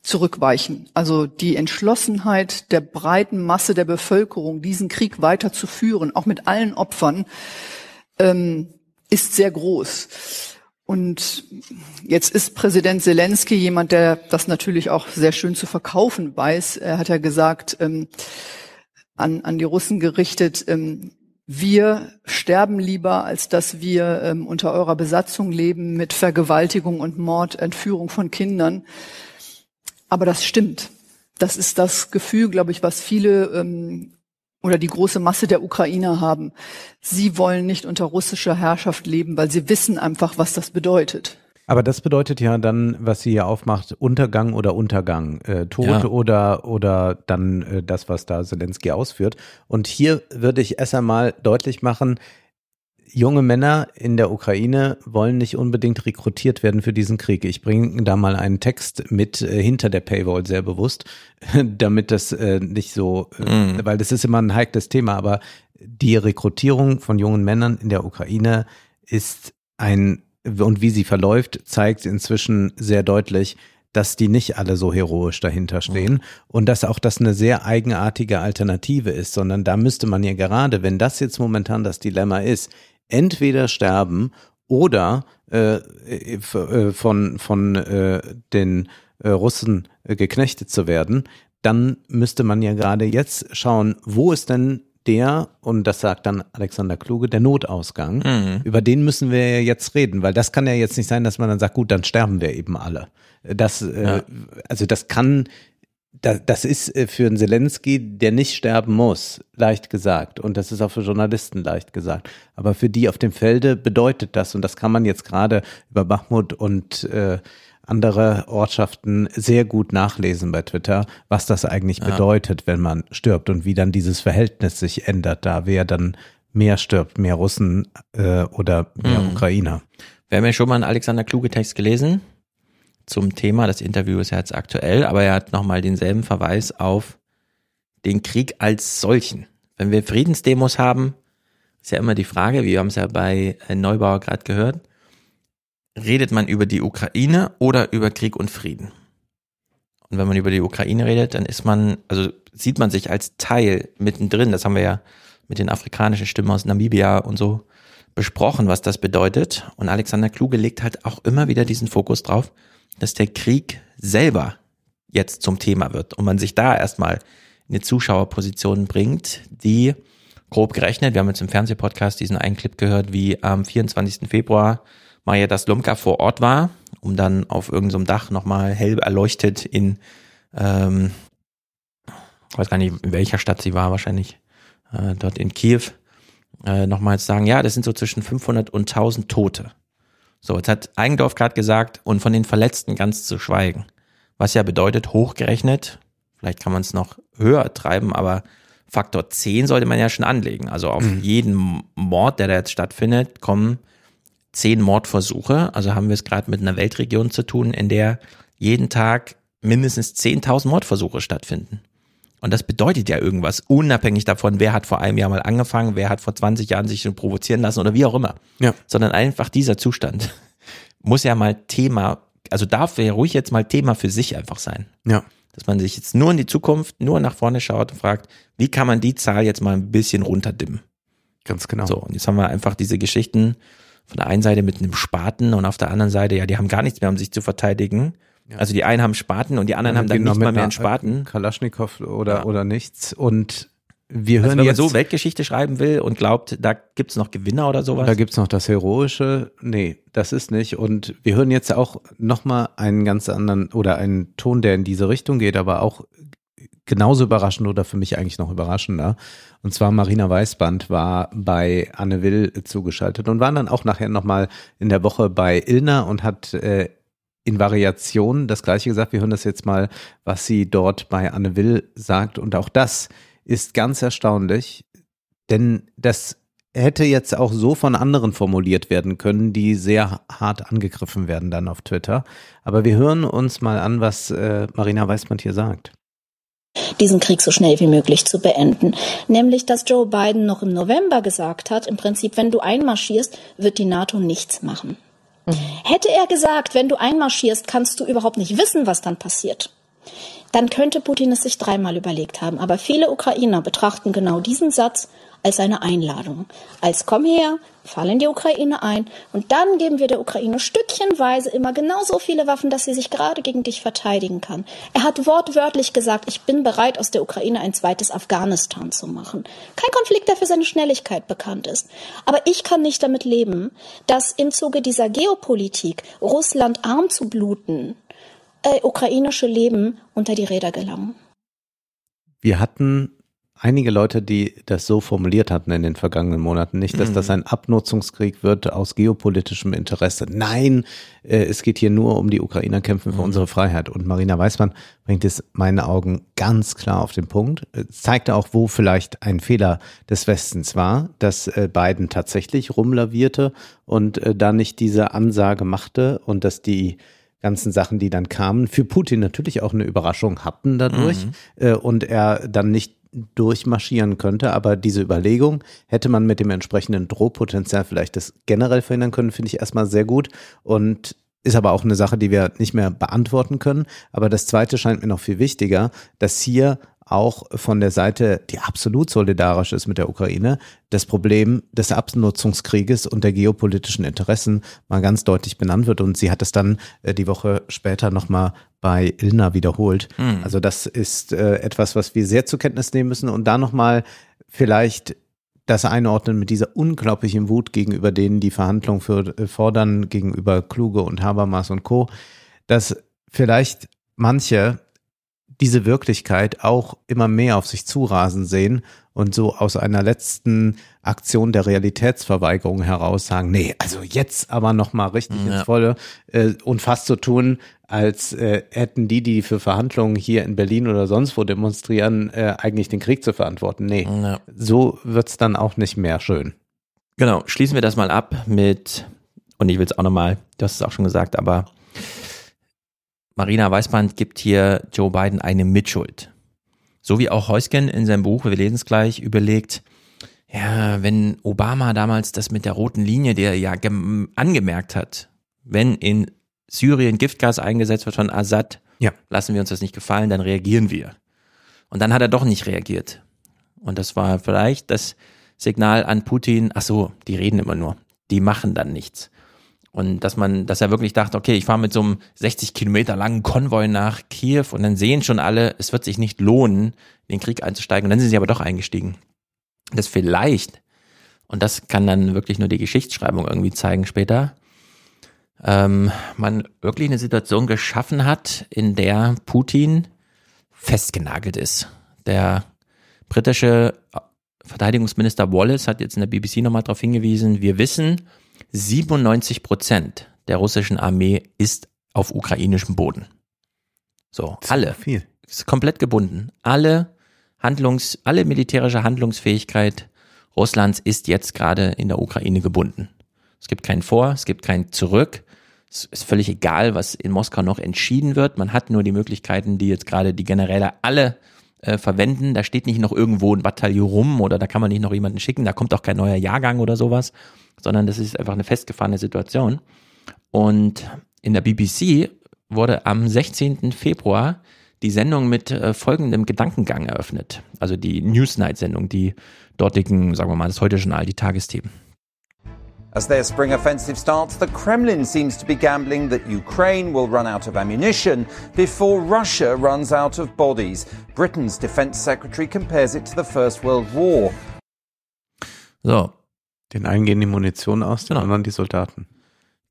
Speaker 7: zurückweichen. Also die Entschlossenheit der breiten Masse der Bevölkerung, diesen Krieg weiterzuführen, auch mit allen Opfern, ähm, ist sehr groß. Und jetzt ist Präsident Zelensky jemand, der das natürlich auch sehr schön zu verkaufen weiß. Er hat ja gesagt, ähm, an, an die Russen gerichtet, ähm, wir sterben lieber, als dass wir ähm, unter eurer Besatzung leben mit Vergewaltigung und Mord, Entführung von Kindern. Aber das stimmt. Das ist das Gefühl, glaube ich, was viele ähm, oder die große Masse der Ukrainer haben. Sie wollen nicht unter russischer Herrschaft leben, weil sie wissen einfach, was das bedeutet.
Speaker 2: Aber das bedeutet ja dann, was sie hier aufmacht, Untergang oder Untergang, äh, Tod ja. oder oder dann äh, das, was da Zelensky ausführt. Und hier würde ich erst einmal deutlich machen, junge Männer in der Ukraine wollen nicht unbedingt rekrutiert werden für diesen Krieg. Ich bringe da mal einen Text mit äh, hinter der Paywall sehr bewusst, damit das äh, nicht so, mm. weil das ist immer ein heikles Thema, aber die Rekrutierung von jungen Männern in der Ukraine ist ein, und wie sie verläuft, zeigt inzwischen sehr deutlich, dass die nicht alle so heroisch dahinter stehen mhm. und dass auch das eine sehr eigenartige Alternative ist, sondern da müsste man ja gerade, wenn das jetzt momentan das Dilemma ist, entweder sterben oder äh, äh, von, von äh, den äh, Russen äh, geknechtet zu werden, dann müsste man ja gerade jetzt schauen, wo ist denn der, und das sagt dann Alexander Kluge, der Notausgang. Mhm. Über den müssen wir ja jetzt reden, weil das kann ja jetzt nicht sein, dass man dann sagt, gut, dann sterben wir eben alle. Das, äh, ja. äh, also das kann das ist äh, für einen Zelensky, der nicht sterben muss, leicht gesagt. Und das ist auch für Journalisten leicht gesagt. Aber für die auf dem Felde bedeutet das, und das kann man jetzt gerade über Bachmut und äh, andere Ortschaften sehr gut nachlesen bei Twitter, was das eigentlich ja. bedeutet, wenn man stirbt und wie dann dieses Verhältnis sich ändert, da wer dann mehr stirbt, mehr Russen äh, oder mehr mhm. Ukrainer.
Speaker 1: Wir haben ja schon mal einen Alexander Kluge Text gelesen zum Thema. Das Interview ist ja jetzt aktuell, aber er hat nochmal denselben Verweis auf den Krieg als solchen. Wenn wir Friedensdemos haben, ist ja immer die Frage, wir haben es ja bei Neubauer gerade gehört, redet man über die Ukraine oder über Krieg und Frieden? Und wenn man über die Ukraine redet, dann ist man, also sieht man sich als Teil mittendrin. Das haben wir ja mit den afrikanischen Stimmen aus Namibia und so besprochen, was das bedeutet. Und Alexander Kluge legt halt auch immer wieder diesen Fokus drauf, dass der Krieg selber jetzt zum Thema wird und man sich da erstmal in eine Zuschauerposition bringt, die grob gerechnet, wir haben jetzt im Fernsehpodcast diesen einen Clip gehört, wie am 24. Februar Maja das Lumka vor Ort war, um dann auf irgendeinem so Dach nochmal hell erleuchtet in, ähm, weiß gar nicht, in welcher Stadt sie war, wahrscheinlich äh, dort in Kiew, äh, nochmal zu sagen, ja, das sind so zwischen 500 und 1000 Tote. So, jetzt hat Eigendorf gerade gesagt, und von den Verletzten ganz zu schweigen. Was ja bedeutet, hochgerechnet, vielleicht kann man es noch höher treiben, aber Faktor 10 sollte man ja schon anlegen. Also auf mhm. jeden Mord, der da jetzt stattfindet, kommen 10 Mordversuche. Also haben wir es gerade mit einer Weltregion zu tun, in der jeden Tag mindestens 10.000 Mordversuche stattfinden. Und das bedeutet ja irgendwas, unabhängig davon, wer hat vor einem Jahr mal angefangen, wer hat vor 20 Jahren sich schon provozieren lassen oder wie auch immer.
Speaker 2: Ja.
Speaker 1: Sondern einfach dieser Zustand muss ja mal Thema, also darf ja ruhig jetzt mal Thema für sich einfach sein.
Speaker 2: Ja.
Speaker 1: dass man sich jetzt nur in die Zukunft, nur nach vorne schaut und fragt, wie kann man die Zahl jetzt mal ein bisschen runterdimmen?
Speaker 2: Ganz genau.
Speaker 1: So, und jetzt haben wir einfach diese Geschichten von der einen Seite mit einem Spaten und auf der anderen Seite, ja, die haben gar nichts mehr, um sich zu verteidigen. Ja. Also die einen haben Spaten und die anderen ja, haben dann genau nicht mal mehr einen Spaten.
Speaker 2: Kalaschnikow oder, oder nichts. Und wir
Speaker 1: also
Speaker 2: hören
Speaker 1: wenn
Speaker 2: jetzt,
Speaker 1: man so Weltgeschichte schreiben will und glaubt, da gibt's noch Gewinner oder sowas.
Speaker 2: Da gibt's noch das Heroische. Nee, das ist nicht. Und wir hören jetzt auch nochmal einen ganz anderen oder einen Ton, der in diese Richtung geht, aber auch genauso überraschend oder für mich eigentlich noch überraschender. Und zwar Marina Weißband war bei Anne Will zugeschaltet und war dann auch nachher nochmal in der Woche bei Ilna und hat äh, in Variationen das gleiche gesagt. Wir hören das jetzt mal, was sie dort bei Anne Will sagt. Und auch das ist ganz erstaunlich, denn das hätte jetzt auch so von anderen formuliert werden können, die sehr hart angegriffen werden dann auf Twitter. Aber wir hören uns mal an, was äh, Marina Weißband hier sagt
Speaker 8: diesen Krieg so schnell wie möglich zu beenden. Nämlich, dass Joe Biden noch im November gesagt hat, im Prinzip, wenn du einmarschierst, wird die NATO nichts machen. Mhm. Hätte er gesagt, wenn du einmarschierst, kannst du überhaupt nicht wissen, was dann passiert, dann könnte Putin es sich dreimal überlegt haben. Aber viele Ukrainer betrachten genau diesen Satz als eine Einladung. Als komm her, fall in die Ukraine ein und dann geben wir der Ukraine stückchenweise immer genauso viele Waffen, dass sie sich gerade gegen dich verteidigen kann. Er hat wortwörtlich gesagt, ich bin bereit, aus der Ukraine ein zweites Afghanistan zu machen. Kein Konflikt, der für seine Schnelligkeit bekannt ist. Aber ich kann nicht damit leben, dass im Zuge dieser Geopolitik Russland arm zu bluten, äh, ukrainische Leben unter die Räder gelangen.
Speaker 2: Wir hatten einige Leute, die das so formuliert hatten in den vergangenen Monaten. Nicht, dass mhm. das ein Abnutzungskrieg wird aus geopolitischem Interesse. Nein, äh, es geht hier nur um die Ukrainer kämpfen für mhm. unsere Freiheit. Und Marina Weißmann bringt es meinen Augen ganz klar auf den Punkt. Es zeigte auch, wo vielleicht ein Fehler des Westens war, dass äh, Biden tatsächlich rumlavierte und äh, da nicht diese Ansage machte und dass die ganzen Sachen, die dann kamen, für Putin natürlich auch eine Überraschung hatten dadurch mhm. äh, und er dann nicht durchmarschieren könnte. Aber diese Überlegung, hätte man mit dem entsprechenden Drohpotenzial vielleicht das generell verhindern können, finde ich erstmal sehr gut. Und ist aber auch eine Sache, die wir nicht mehr beantworten können. Aber das zweite scheint mir noch viel wichtiger, dass hier auch von der Seite, die absolut solidarisch ist mit der Ukraine, das Problem des Abnutzungskrieges und der geopolitischen Interessen mal ganz deutlich benannt wird. Und sie hat es dann äh, die Woche später nochmal bei Ilna wiederholt. Mhm. Also das ist äh, etwas, was wir sehr zur Kenntnis nehmen müssen und da nochmal vielleicht das einordnen mit dieser unglaublichen Wut gegenüber denen, die Verhandlungen für, äh, fordern, gegenüber Kluge und Habermas und Co., dass vielleicht manche diese Wirklichkeit auch immer mehr auf sich zurasen sehen und so aus einer letzten Aktion der Realitätsverweigerung heraus sagen, nee, also jetzt aber noch mal richtig ja. ins Volle äh, und fast so tun, als äh, hätten die, die für Verhandlungen hier in Berlin oder sonst wo demonstrieren, äh, eigentlich den Krieg zu verantworten. Nee, ja. so wird's dann auch nicht mehr schön.
Speaker 1: Genau, schließen wir das mal ab mit, und ich will es auch nochmal, du hast es auch schon gesagt, aber Marina Weißband gibt hier Joe Biden eine Mitschuld. So wie auch Heusgen in seinem Buch, wir lesen es gleich, überlegt, ja, wenn Obama damals das mit der roten Linie, der ja angemerkt hat, wenn in Syrien Giftgas eingesetzt wird von Assad, ja. lassen wir uns das nicht gefallen, dann reagieren wir. Und dann hat er doch nicht reagiert. Und das war vielleicht das Signal an Putin, ach so, die reden immer nur, die machen dann nichts. Und dass man, dass er wirklich dachte, okay, ich fahre mit so einem 60 Kilometer langen Konvoi nach Kiew und dann sehen schon alle, es wird sich nicht lohnen, in den Krieg einzusteigen. Und dann sind sie aber doch eingestiegen. Das vielleicht, und das kann dann wirklich nur die Geschichtsschreibung irgendwie zeigen später, ähm, man wirklich eine Situation geschaffen hat, in der Putin festgenagelt ist. Der britische Verteidigungsminister Wallace hat jetzt in der BBC nochmal darauf hingewiesen, wir wissen, 97 Prozent der russischen Armee ist auf ukrainischem Boden. So, alle. Viel. Ist komplett gebunden. Alle Handlungs, alle militärische Handlungsfähigkeit Russlands ist jetzt gerade in der Ukraine gebunden. Es gibt kein Vor, es gibt kein Zurück. Es ist völlig egal, was in Moskau noch entschieden wird. Man hat nur die Möglichkeiten, die jetzt gerade die Generäle alle äh, verwenden. Da steht nicht noch irgendwo ein Bataillon rum oder da kann man nicht noch jemanden schicken. Da kommt auch kein neuer Jahrgang oder sowas, sondern das ist einfach eine festgefahrene Situation. Und in der BBC wurde am 16. Februar die Sendung mit äh, folgendem Gedankengang eröffnet. Also die Newsnight-Sendung, die dortigen, sagen wir mal, das Heute-Journal, die Tagesthemen.
Speaker 9: As their spring offensive starts, the Kremlin seems to be gambling that Ukraine will run out of ammunition before Russia runs out of bodies. Britain's defense secretary compares it to the First World War.
Speaker 2: So. Den einen gehen die Munition aus, den genau. anderen die Soldaten.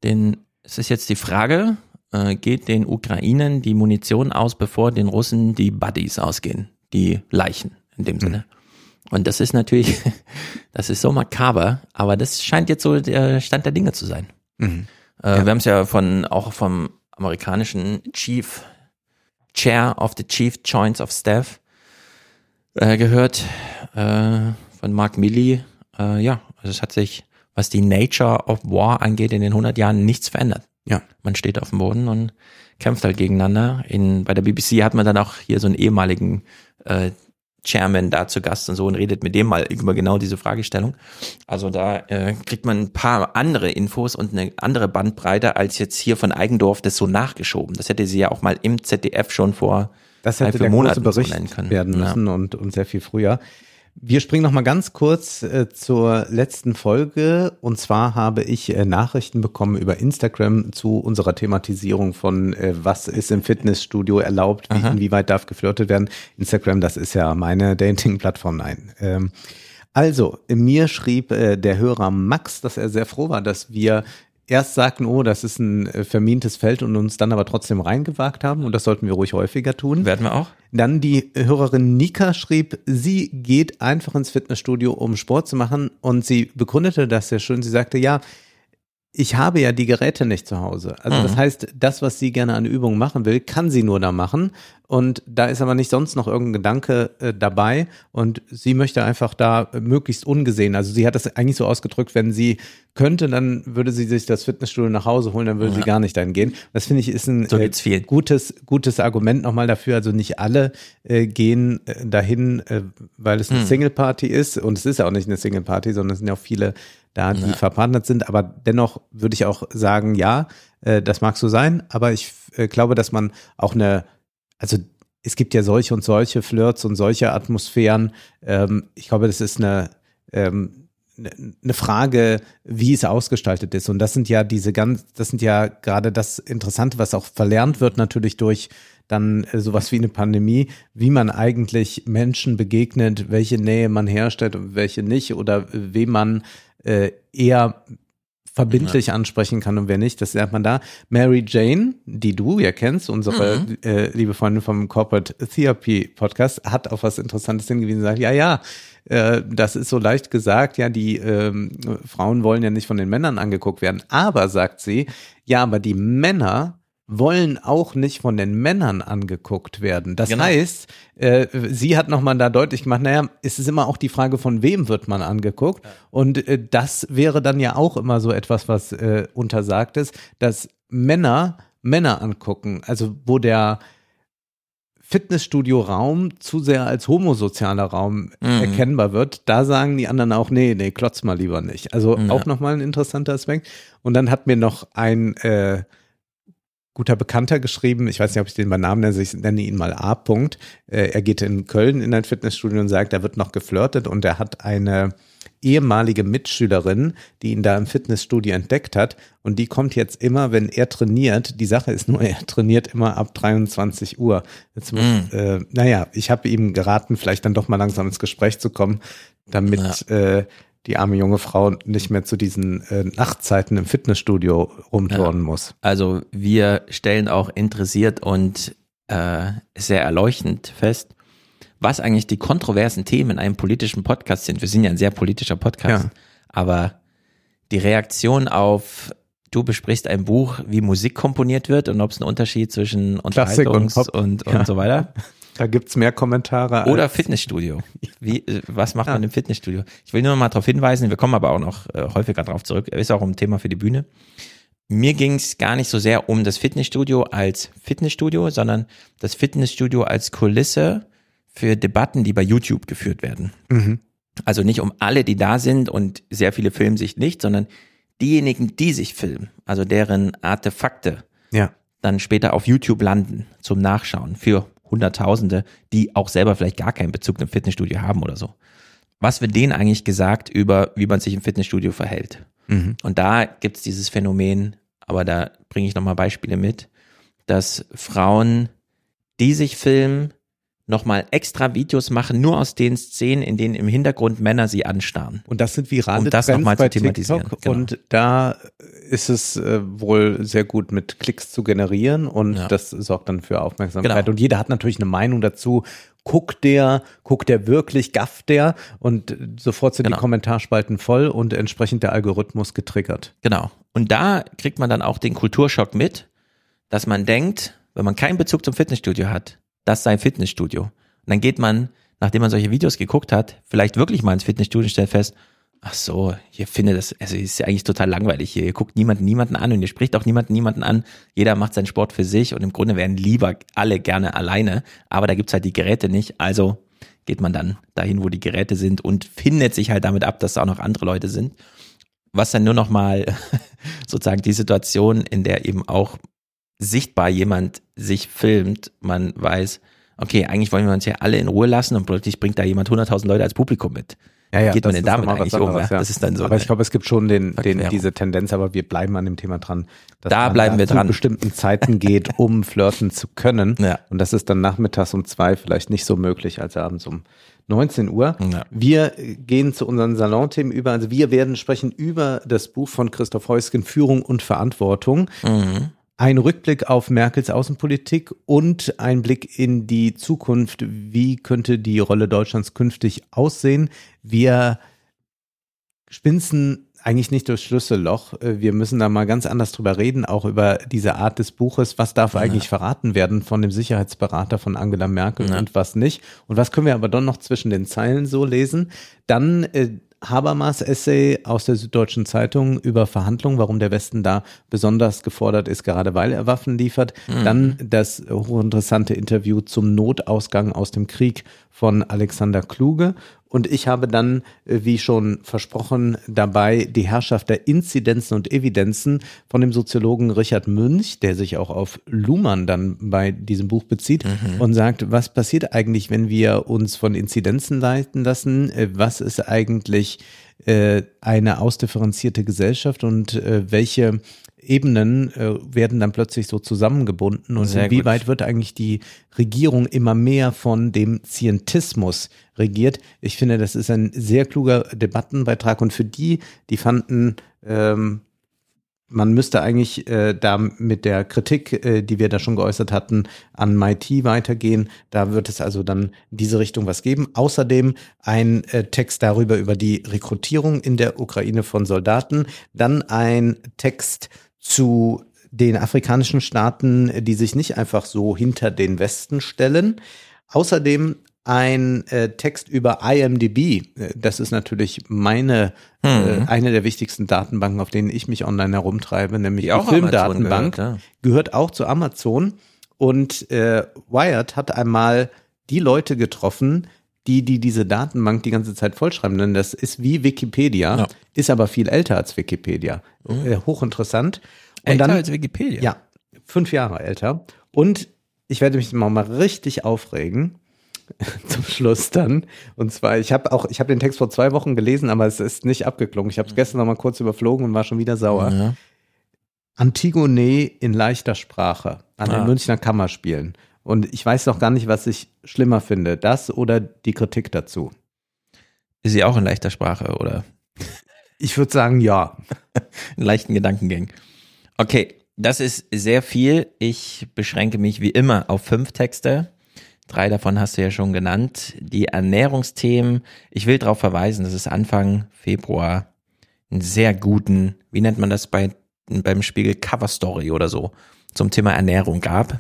Speaker 1: Den, es ist jetzt die Frage, äh, geht den Ukrainern die Munition aus, bevor den Russen die Buddies ausgehen, die Leichen in dem mhm. Sinne. Und das ist natürlich, das ist so makaber, aber das scheint jetzt so der Stand der Dinge zu sein. Mhm. Äh, ja. Wir haben es ja von auch vom amerikanischen Chief Chair of the Chief Joints of Staff äh, gehört, äh, von Mark Milley. Äh, ja, also es hat sich, was die Nature of War angeht, in den 100 Jahren nichts verändert. Ja. Man steht auf dem Boden und kämpft halt gegeneinander. In, bei der BBC hat man dann auch hier so einen ehemaligen äh, Chairman da zu Gast und so und redet mit dem mal über genau diese Fragestellung. Also da äh, kriegt man ein paar andere Infos und eine andere Bandbreite als jetzt hier von Eigendorf das so nachgeschoben. Das hätte sie ja auch mal im ZDF schon vor
Speaker 2: das hätte der Monaten große Bericht werden müssen ja. und, und sehr viel früher. Wir springen noch mal ganz kurz äh, zur letzten Folge. Und zwar habe ich äh, Nachrichten bekommen über Instagram zu unserer Thematisierung von, äh, was ist im Fitnessstudio erlaubt, wie, inwieweit darf geflirtet werden. Instagram, das ist ja meine Dating-Plattform. Nein. Ähm, also, mir schrieb äh, der Hörer Max, dass er sehr froh war, dass wir erst sagten, oh, das ist ein äh, vermintes Feld und uns dann aber trotzdem reingewagt haben und das sollten wir ruhig häufiger tun.
Speaker 1: Werden wir auch.
Speaker 2: Dann die Hörerin Nika schrieb, sie geht einfach ins Fitnessstudio, um Sport zu machen und sie begründete das sehr schön. Sie sagte, ja, ich habe ja die Geräte nicht zu Hause. Also mhm. das heißt, das, was sie gerne an Übungen machen will, kann sie nur da machen. Und da ist aber nicht sonst noch irgendein Gedanke äh, dabei. Und sie möchte einfach da möglichst ungesehen. Also sie hat das eigentlich so ausgedrückt, wenn sie könnte, dann würde sie sich das Fitnessstudio nach Hause holen, dann würde ja. sie gar nicht dahin gehen. Das finde ich ist ein
Speaker 1: so äh,
Speaker 2: gutes, gutes Argument nochmal dafür. Also nicht alle äh, gehen äh, dahin, äh, weil es eine hm. Single Party ist. Und es ist ja auch nicht eine Single Party, sondern es sind ja auch viele da, die ja. verpartnert sind. Aber dennoch würde ich auch sagen, ja, äh, das mag so sein. Aber ich äh, glaube, dass man auch eine, also es gibt ja solche und solche Flirts und solche Atmosphären. Ähm, ich glaube, das ist eine, ähm, eine ne Frage, wie es ausgestaltet ist. Und das sind ja diese ganz, das sind ja gerade das Interessante, was auch verlernt wird natürlich durch dann äh, sowas wie eine Pandemie, wie man eigentlich Menschen begegnet, welche Nähe man herstellt und welche nicht oder wem man äh, eher verbindlich ja. ansprechen kann und wer nicht, das lernt man da. Mary Jane, die du ja kennst, unsere mhm. äh, liebe Freundin vom Corporate Therapy Podcast, hat auf was Interessantes hingewiesen und sagt, ja, ja, äh, das ist so leicht gesagt, ja, die ähm, Frauen wollen ja nicht von den Männern angeguckt werden, aber sagt sie, ja, aber die Männer wollen auch nicht von den Männern angeguckt werden. Das genau. heißt, äh, sie hat nochmal da deutlich gemacht, naja, es ist immer auch die Frage, von wem wird man angeguckt. Ja. Und äh, das wäre dann ja auch immer so etwas, was äh, untersagt ist, dass Männer Männer angucken. Also wo der Fitnessstudio-Raum zu sehr als homosozialer Raum mhm. erkennbar wird, da sagen die anderen auch, nee, nee, klotz mal lieber nicht. Also ja. auch nochmal ein interessanter Aspekt. Und dann hat mir noch ein äh, guter Bekannter geschrieben, ich weiß nicht, ob ich den bei Namen nenne, ich nenne ihn mal A. -Punkt. Äh, er geht in Köln in ein Fitnessstudio und sagt, da wird noch geflirtet und er hat eine ehemalige Mitschülerin, die ihn da im Fitnessstudio entdeckt hat und die kommt jetzt immer, wenn er trainiert. Die Sache ist nur, er trainiert immer ab 23 Uhr. Jetzt muss, mm. äh, naja, ich habe ihm geraten, vielleicht dann doch mal langsam ins Gespräch zu kommen, damit ja. äh, die arme junge Frau nicht mehr zu diesen äh, Nachtzeiten im Fitnessstudio rumturnen ja. muss.
Speaker 1: Also wir stellen auch interessiert und äh, sehr erleuchtend fest, was eigentlich die kontroversen Themen in einem politischen Podcast sind. Wir sind ja ein sehr politischer Podcast, ja. aber die Reaktion auf du besprichst ein Buch, wie Musik komponiert wird und ob es einen Unterschied zwischen Unterhaltungs und, und, und ja. so weiter.
Speaker 2: Da gibt's mehr Kommentare.
Speaker 1: Oder Fitnessstudio. Wie, äh, was macht ja. man im Fitnessstudio? Ich will nur noch mal darauf hinweisen, wir kommen aber auch noch äh, häufiger darauf zurück, ist auch ein Thema für die Bühne. Mir ging's gar nicht so sehr um das Fitnessstudio als Fitnessstudio, sondern das Fitnessstudio als Kulisse für Debatten, die bei YouTube geführt werden. Mhm. Also nicht um alle, die da sind und sehr viele filmen sich nicht, sondern diejenigen, die sich filmen, also deren Artefakte, ja. dann später auf YouTube landen zum Nachschauen für Hunderttausende, die auch selber vielleicht gar keinen Bezug im Fitnessstudio haben oder so. Was wird denen eigentlich gesagt über, wie man sich im Fitnessstudio verhält? Mhm. Und da gibt's dieses Phänomen, aber da bringe ich nochmal Beispiele mit, dass Frauen, die sich filmen, nochmal extra Videos machen, nur aus den Szenen, in denen im Hintergrund Männer sie anstarren.
Speaker 2: Und das sind virale
Speaker 1: um das nochmal zu thematisieren.
Speaker 2: Genau. Und da ist es äh, wohl sehr gut mit Klicks zu generieren und ja. das sorgt dann für Aufmerksamkeit. Genau. Und jeder hat natürlich eine Meinung dazu. Guckt der, guckt der wirklich, gafft der und sofort sind genau. die Kommentarspalten voll und entsprechend der Algorithmus getriggert.
Speaker 1: Genau. Und da kriegt man dann auch den Kulturschock mit, dass man denkt, wenn man keinen Bezug zum Fitnessstudio hat, das sei Fitnessstudio. Und dann geht man, nachdem man solche Videos geguckt hat, vielleicht wirklich mal ins Fitnessstudio und stellt fest, ach so, ihr findet das, also ist ja eigentlich total langweilig hier. Ihr guckt niemanden, niemanden an und ihr spricht auch niemanden, niemanden an. Jeder macht seinen Sport für sich und im Grunde wären lieber alle gerne alleine, aber da gibt's halt die Geräte nicht. Also geht man dann dahin, wo die Geräte sind und findet sich halt damit ab, dass da auch noch andere Leute sind. Was dann nur noch mal sozusagen die Situation, in der eben auch sichtbar jemand sich filmt, man weiß, okay, eigentlich wollen wir uns ja alle in Ruhe lassen und plötzlich bringt da jemand 100.000 Leute als Publikum mit.
Speaker 2: Ja, ja,
Speaker 1: geht man denn damit eigentlich
Speaker 2: anderes,
Speaker 1: um?
Speaker 2: Ja? Das ist dann so. Aber ich glaube, es gibt schon den, den, diese Tendenz, aber wir bleiben an dem Thema dran.
Speaker 1: Dass da bleiben da wir
Speaker 2: zu
Speaker 1: dran.
Speaker 2: bestimmten Zeiten geht, um flirten zu können.
Speaker 1: Ja.
Speaker 2: Und das ist dann nachmittags um zwei vielleicht nicht so möglich als abends um 19 Uhr. Ja. Wir gehen zu unseren Salonthemen über. Also wir werden sprechen über das Buch von Christoph Heusgen, Führung und Verantwortung. Mhm. Ein Rückblick auf Merkels Außenpolitik und ein Blick in die Zukunft. Wie könnte die Rolle Deutschlands künftig aussehen? Wir spinzen eigentlich nicht durchs Schlüsselloch. Wir müssen da mal ganz anders drüber reden, auch über diese Art des Buches. Was darf ja. eigentlich verraten werden von dem Sicherheitsberater von Angela Merkel ja. und was nicht? Und was können wir aber dann noch zwischen den Zeilen so lesen? Dann äh, Habermas Essay aus der Süddeutschen Zeitung über Verhandlungen, warum der Westen da besonders gefordert ist, gerade weil er Waffen liefert. Mhm. Dann das hochinteressante Interview zum Notausgang aus dem Krieg von Alexander Kluge und ich habe dann, äh, wie schon versprochen, dabei die Herrschaft der Inzidenzen und Evidenzen von dem Soziologen Richard Münch, der sich auch auf Luhmann dann bei diesem Buch bezieht mhm. und sagt, was passiert eigentlich, wenn wir uns von Inzidenzen leiten lassen? Äh, was ist eigentlich äh, eine ausdifferenzierte Gesellschaft und welche Ebenen äh, werden dann plötzlich so zusammengebunden und Sehr inwieweit gut. wird eigentlich die Regierung immer mehr von dem Scientismus regiert? Ich finde, das ist ein sehr kluger Debattenbeitrag und für die, die fanden, ähm, man müsste eigentlich äh, da mit der Kritik, äh, die wir da schon geäußert hatten, an MIT weitergehen. Da wird es also dann in diese Richtung was geben. Außerdem ein äh, Text darüber über die Rekrutierung in der Ukraine von Soldaten. Dann ein Text zu den afrikanischen Staaten, die sich nicht einfach so hinter den Westen stellen. Außerdem ein äh, Text über IMDb. Das ist natürlich meine äh, mhm. äh, eine der wichtigsten Datenbanken, auf denen ich mich online herumtreibe, nämlich die, die Filmdatenbank. Gehört, ja. gehört, auch zu Amazon. Und äh, Wired hat einmal die Leute getroffen, die, die diese Datenbank die ganze Zeit vollschreiben. Denn das ist wie Wikipedia, ja. ist aber viel älter als Wikipedia. Mhm. Hochinteressant.
Speaker 1: Und älter dann, als Wikipedia?
Speaker 2: Ja, fünf Jahre älter. Und ich werde mich mal, mal richtig aufregen zum Schluss dann. Und zwar, ich habe auch, ich habe den Text vor zwei Wochen gelesen, aber es ist nicht abgeklungen. Ich habe es mhm. gestern noch mal kurz überflogen und war schon wieder sauer. Ja. Antigone in leichter Sprache an den ah. Münchner Kammerspielen. Und ich weiß noch gar nicht, was ich schlimmer finde, das oder die Kritik dazu.
Speaker 1: Ist sie auch in leichter Sprache, oder?
Speaker 2: Ich würde sagen, ja.
Speaker 1: in leichten Gedankengängen. Okay, das ist sehr viel. Ich beschränke mich wie immer auf fünf Texte. Drei davon hast du ja schon genannt. Die Ernährungsthemen. Ich will darauf verweisen, dass es Anfang Februar einen sehr guten, wie nennt man das bei, beim Spiegel Cover Story oder so, zum Thema Ernährung gab.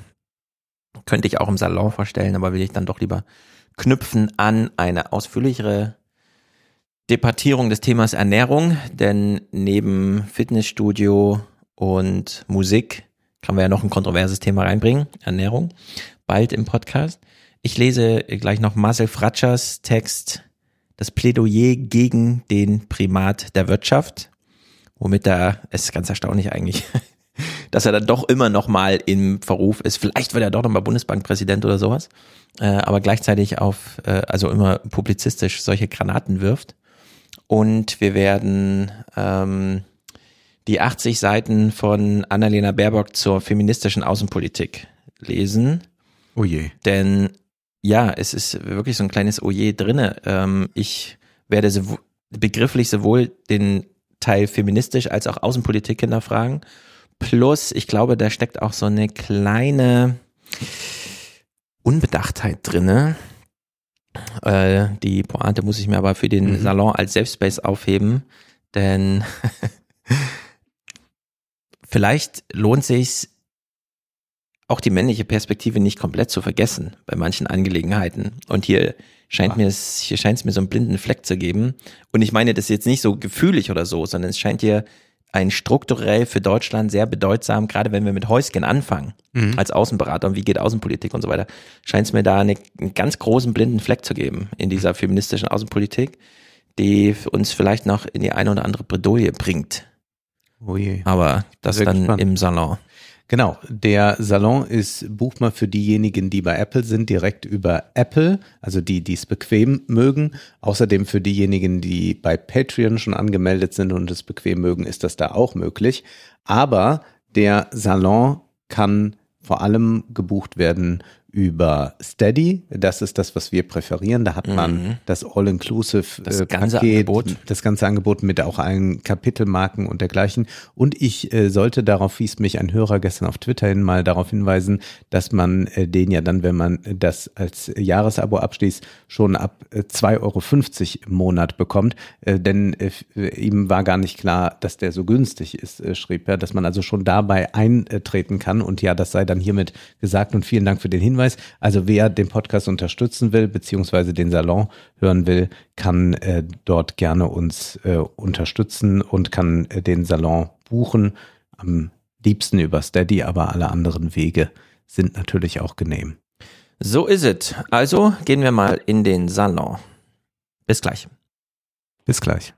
Speaker 1: Könnte ich auch im Salon vorstellen, aber will ich dann doch lieber knüpfen an eine ausführlichere Debattierung des Themas Ernährung, denn neben Fitnessstudio und Musik kann man ja noch ein kontroverses Thema reinbringen, Ernährung, bald im Podcast. Ich lese gleich noch Marcel Fratschers Text, das Plädoyer gegen den Primat der Wirtschaft, womit da, es ist ganz erstaunlich eigentlich, dass er dann doch immer noch mal im Verruf ist. Vielleicht wird er doch noch mal Bundesbankpräsident oder sowas, äh, aber gleichzeitig auf, äh, also immer publizistisch solche Granaten wirft. Und wir werden ähm, die 80 Seiten von Annalena Baerbock zur feministischen Außenpolitik lesen.
Speaker 2: Oh je.
Speaker 1: Denn ja, es ist wirklich so ein kleines Oje drinne. Ähm, ich werde sowohl, begrifflich sowohl den Teil feministisch als auch Außenpolitik hinterfragen. Plus, ich glaube, da steckt auch so eine kleine Unbedachtheit drinne. Äh, die Pointe muss ich mir aber für den mhm. Salon als Safe Space aufheben, denn vielleicht lohnt sich auch die männliche Perspektive nicht komplett zu vergessen bei manchen Angelegenheiten. Und hier scheint mir es, hier scheint es mir so einen blinden Fleck zu geben. Und ich meine das jetzt nicht so gefühlig oder so, sondern es scheint hier ein strukturell für Deutschland sehr bedeutsam, gerade wenn wir mit Häuschen anfangen, mhm. als Außenberater und wie geht Außenpolitik und so weiter, scheint es mir da eine, einen ganz großen blinden Fleck zu geben in dieser feministischen Außenpolitik, die uns vielleicht noch in die eine oder andere Bredouille bringt.
Speaker 2: Oh je.
Speaker 1: Aber das dann gespannt. im Salon.
Speaker 2: Genau, der Salon ist buchbar für diejenigen, die bei Apple sind, direkt über Apple, also die, die es bequem mögen. Außerdem für diejenigen, die bei Patreon schon angemeldet sind und es bequem mögen, ist das da auch möglich. Aber der Salon kann vor allem gebucht werden über Steady. Das ist das, was wir präferieren. Da hat man mhm. das All-Inclusive
Speaker 1: das äh, ganze Angebot.
Speaker 2: das ganze Angebot mit auch allen Kapitelmarken und dergleichen. Und ich äh, sollte darauf, wie es mich ein Hörer gestern auf Twitter hin mal darauf hinweisen, dass man äh, den ja dann, wenn man das als Jahresabo abschließt, schon ab äh, 2,50 Euro im Monat bekommt. Äh, denn äh, ihm war gar nicht klar, dass der so günstig ist, schrieb er, dass man also schon dabei eintreten kann. Und ja, das sei dann hiermit gesagt. Und vielen Dank für den Hinweis. Hinweis. Also wer den Podcast unterstützen will, beziehungsweise den Salon hören will, kann äh, dort gerne uns äh, unterstützen und kann äh, den Salon buchen. Am liebsten über Steady, aber alle anderen Wege sind natürlich auch genehm.
Speaker 1: So ist es. Also gehen wir mal in den Salon. Bis gleich.
Speaker 2: Bis gleich.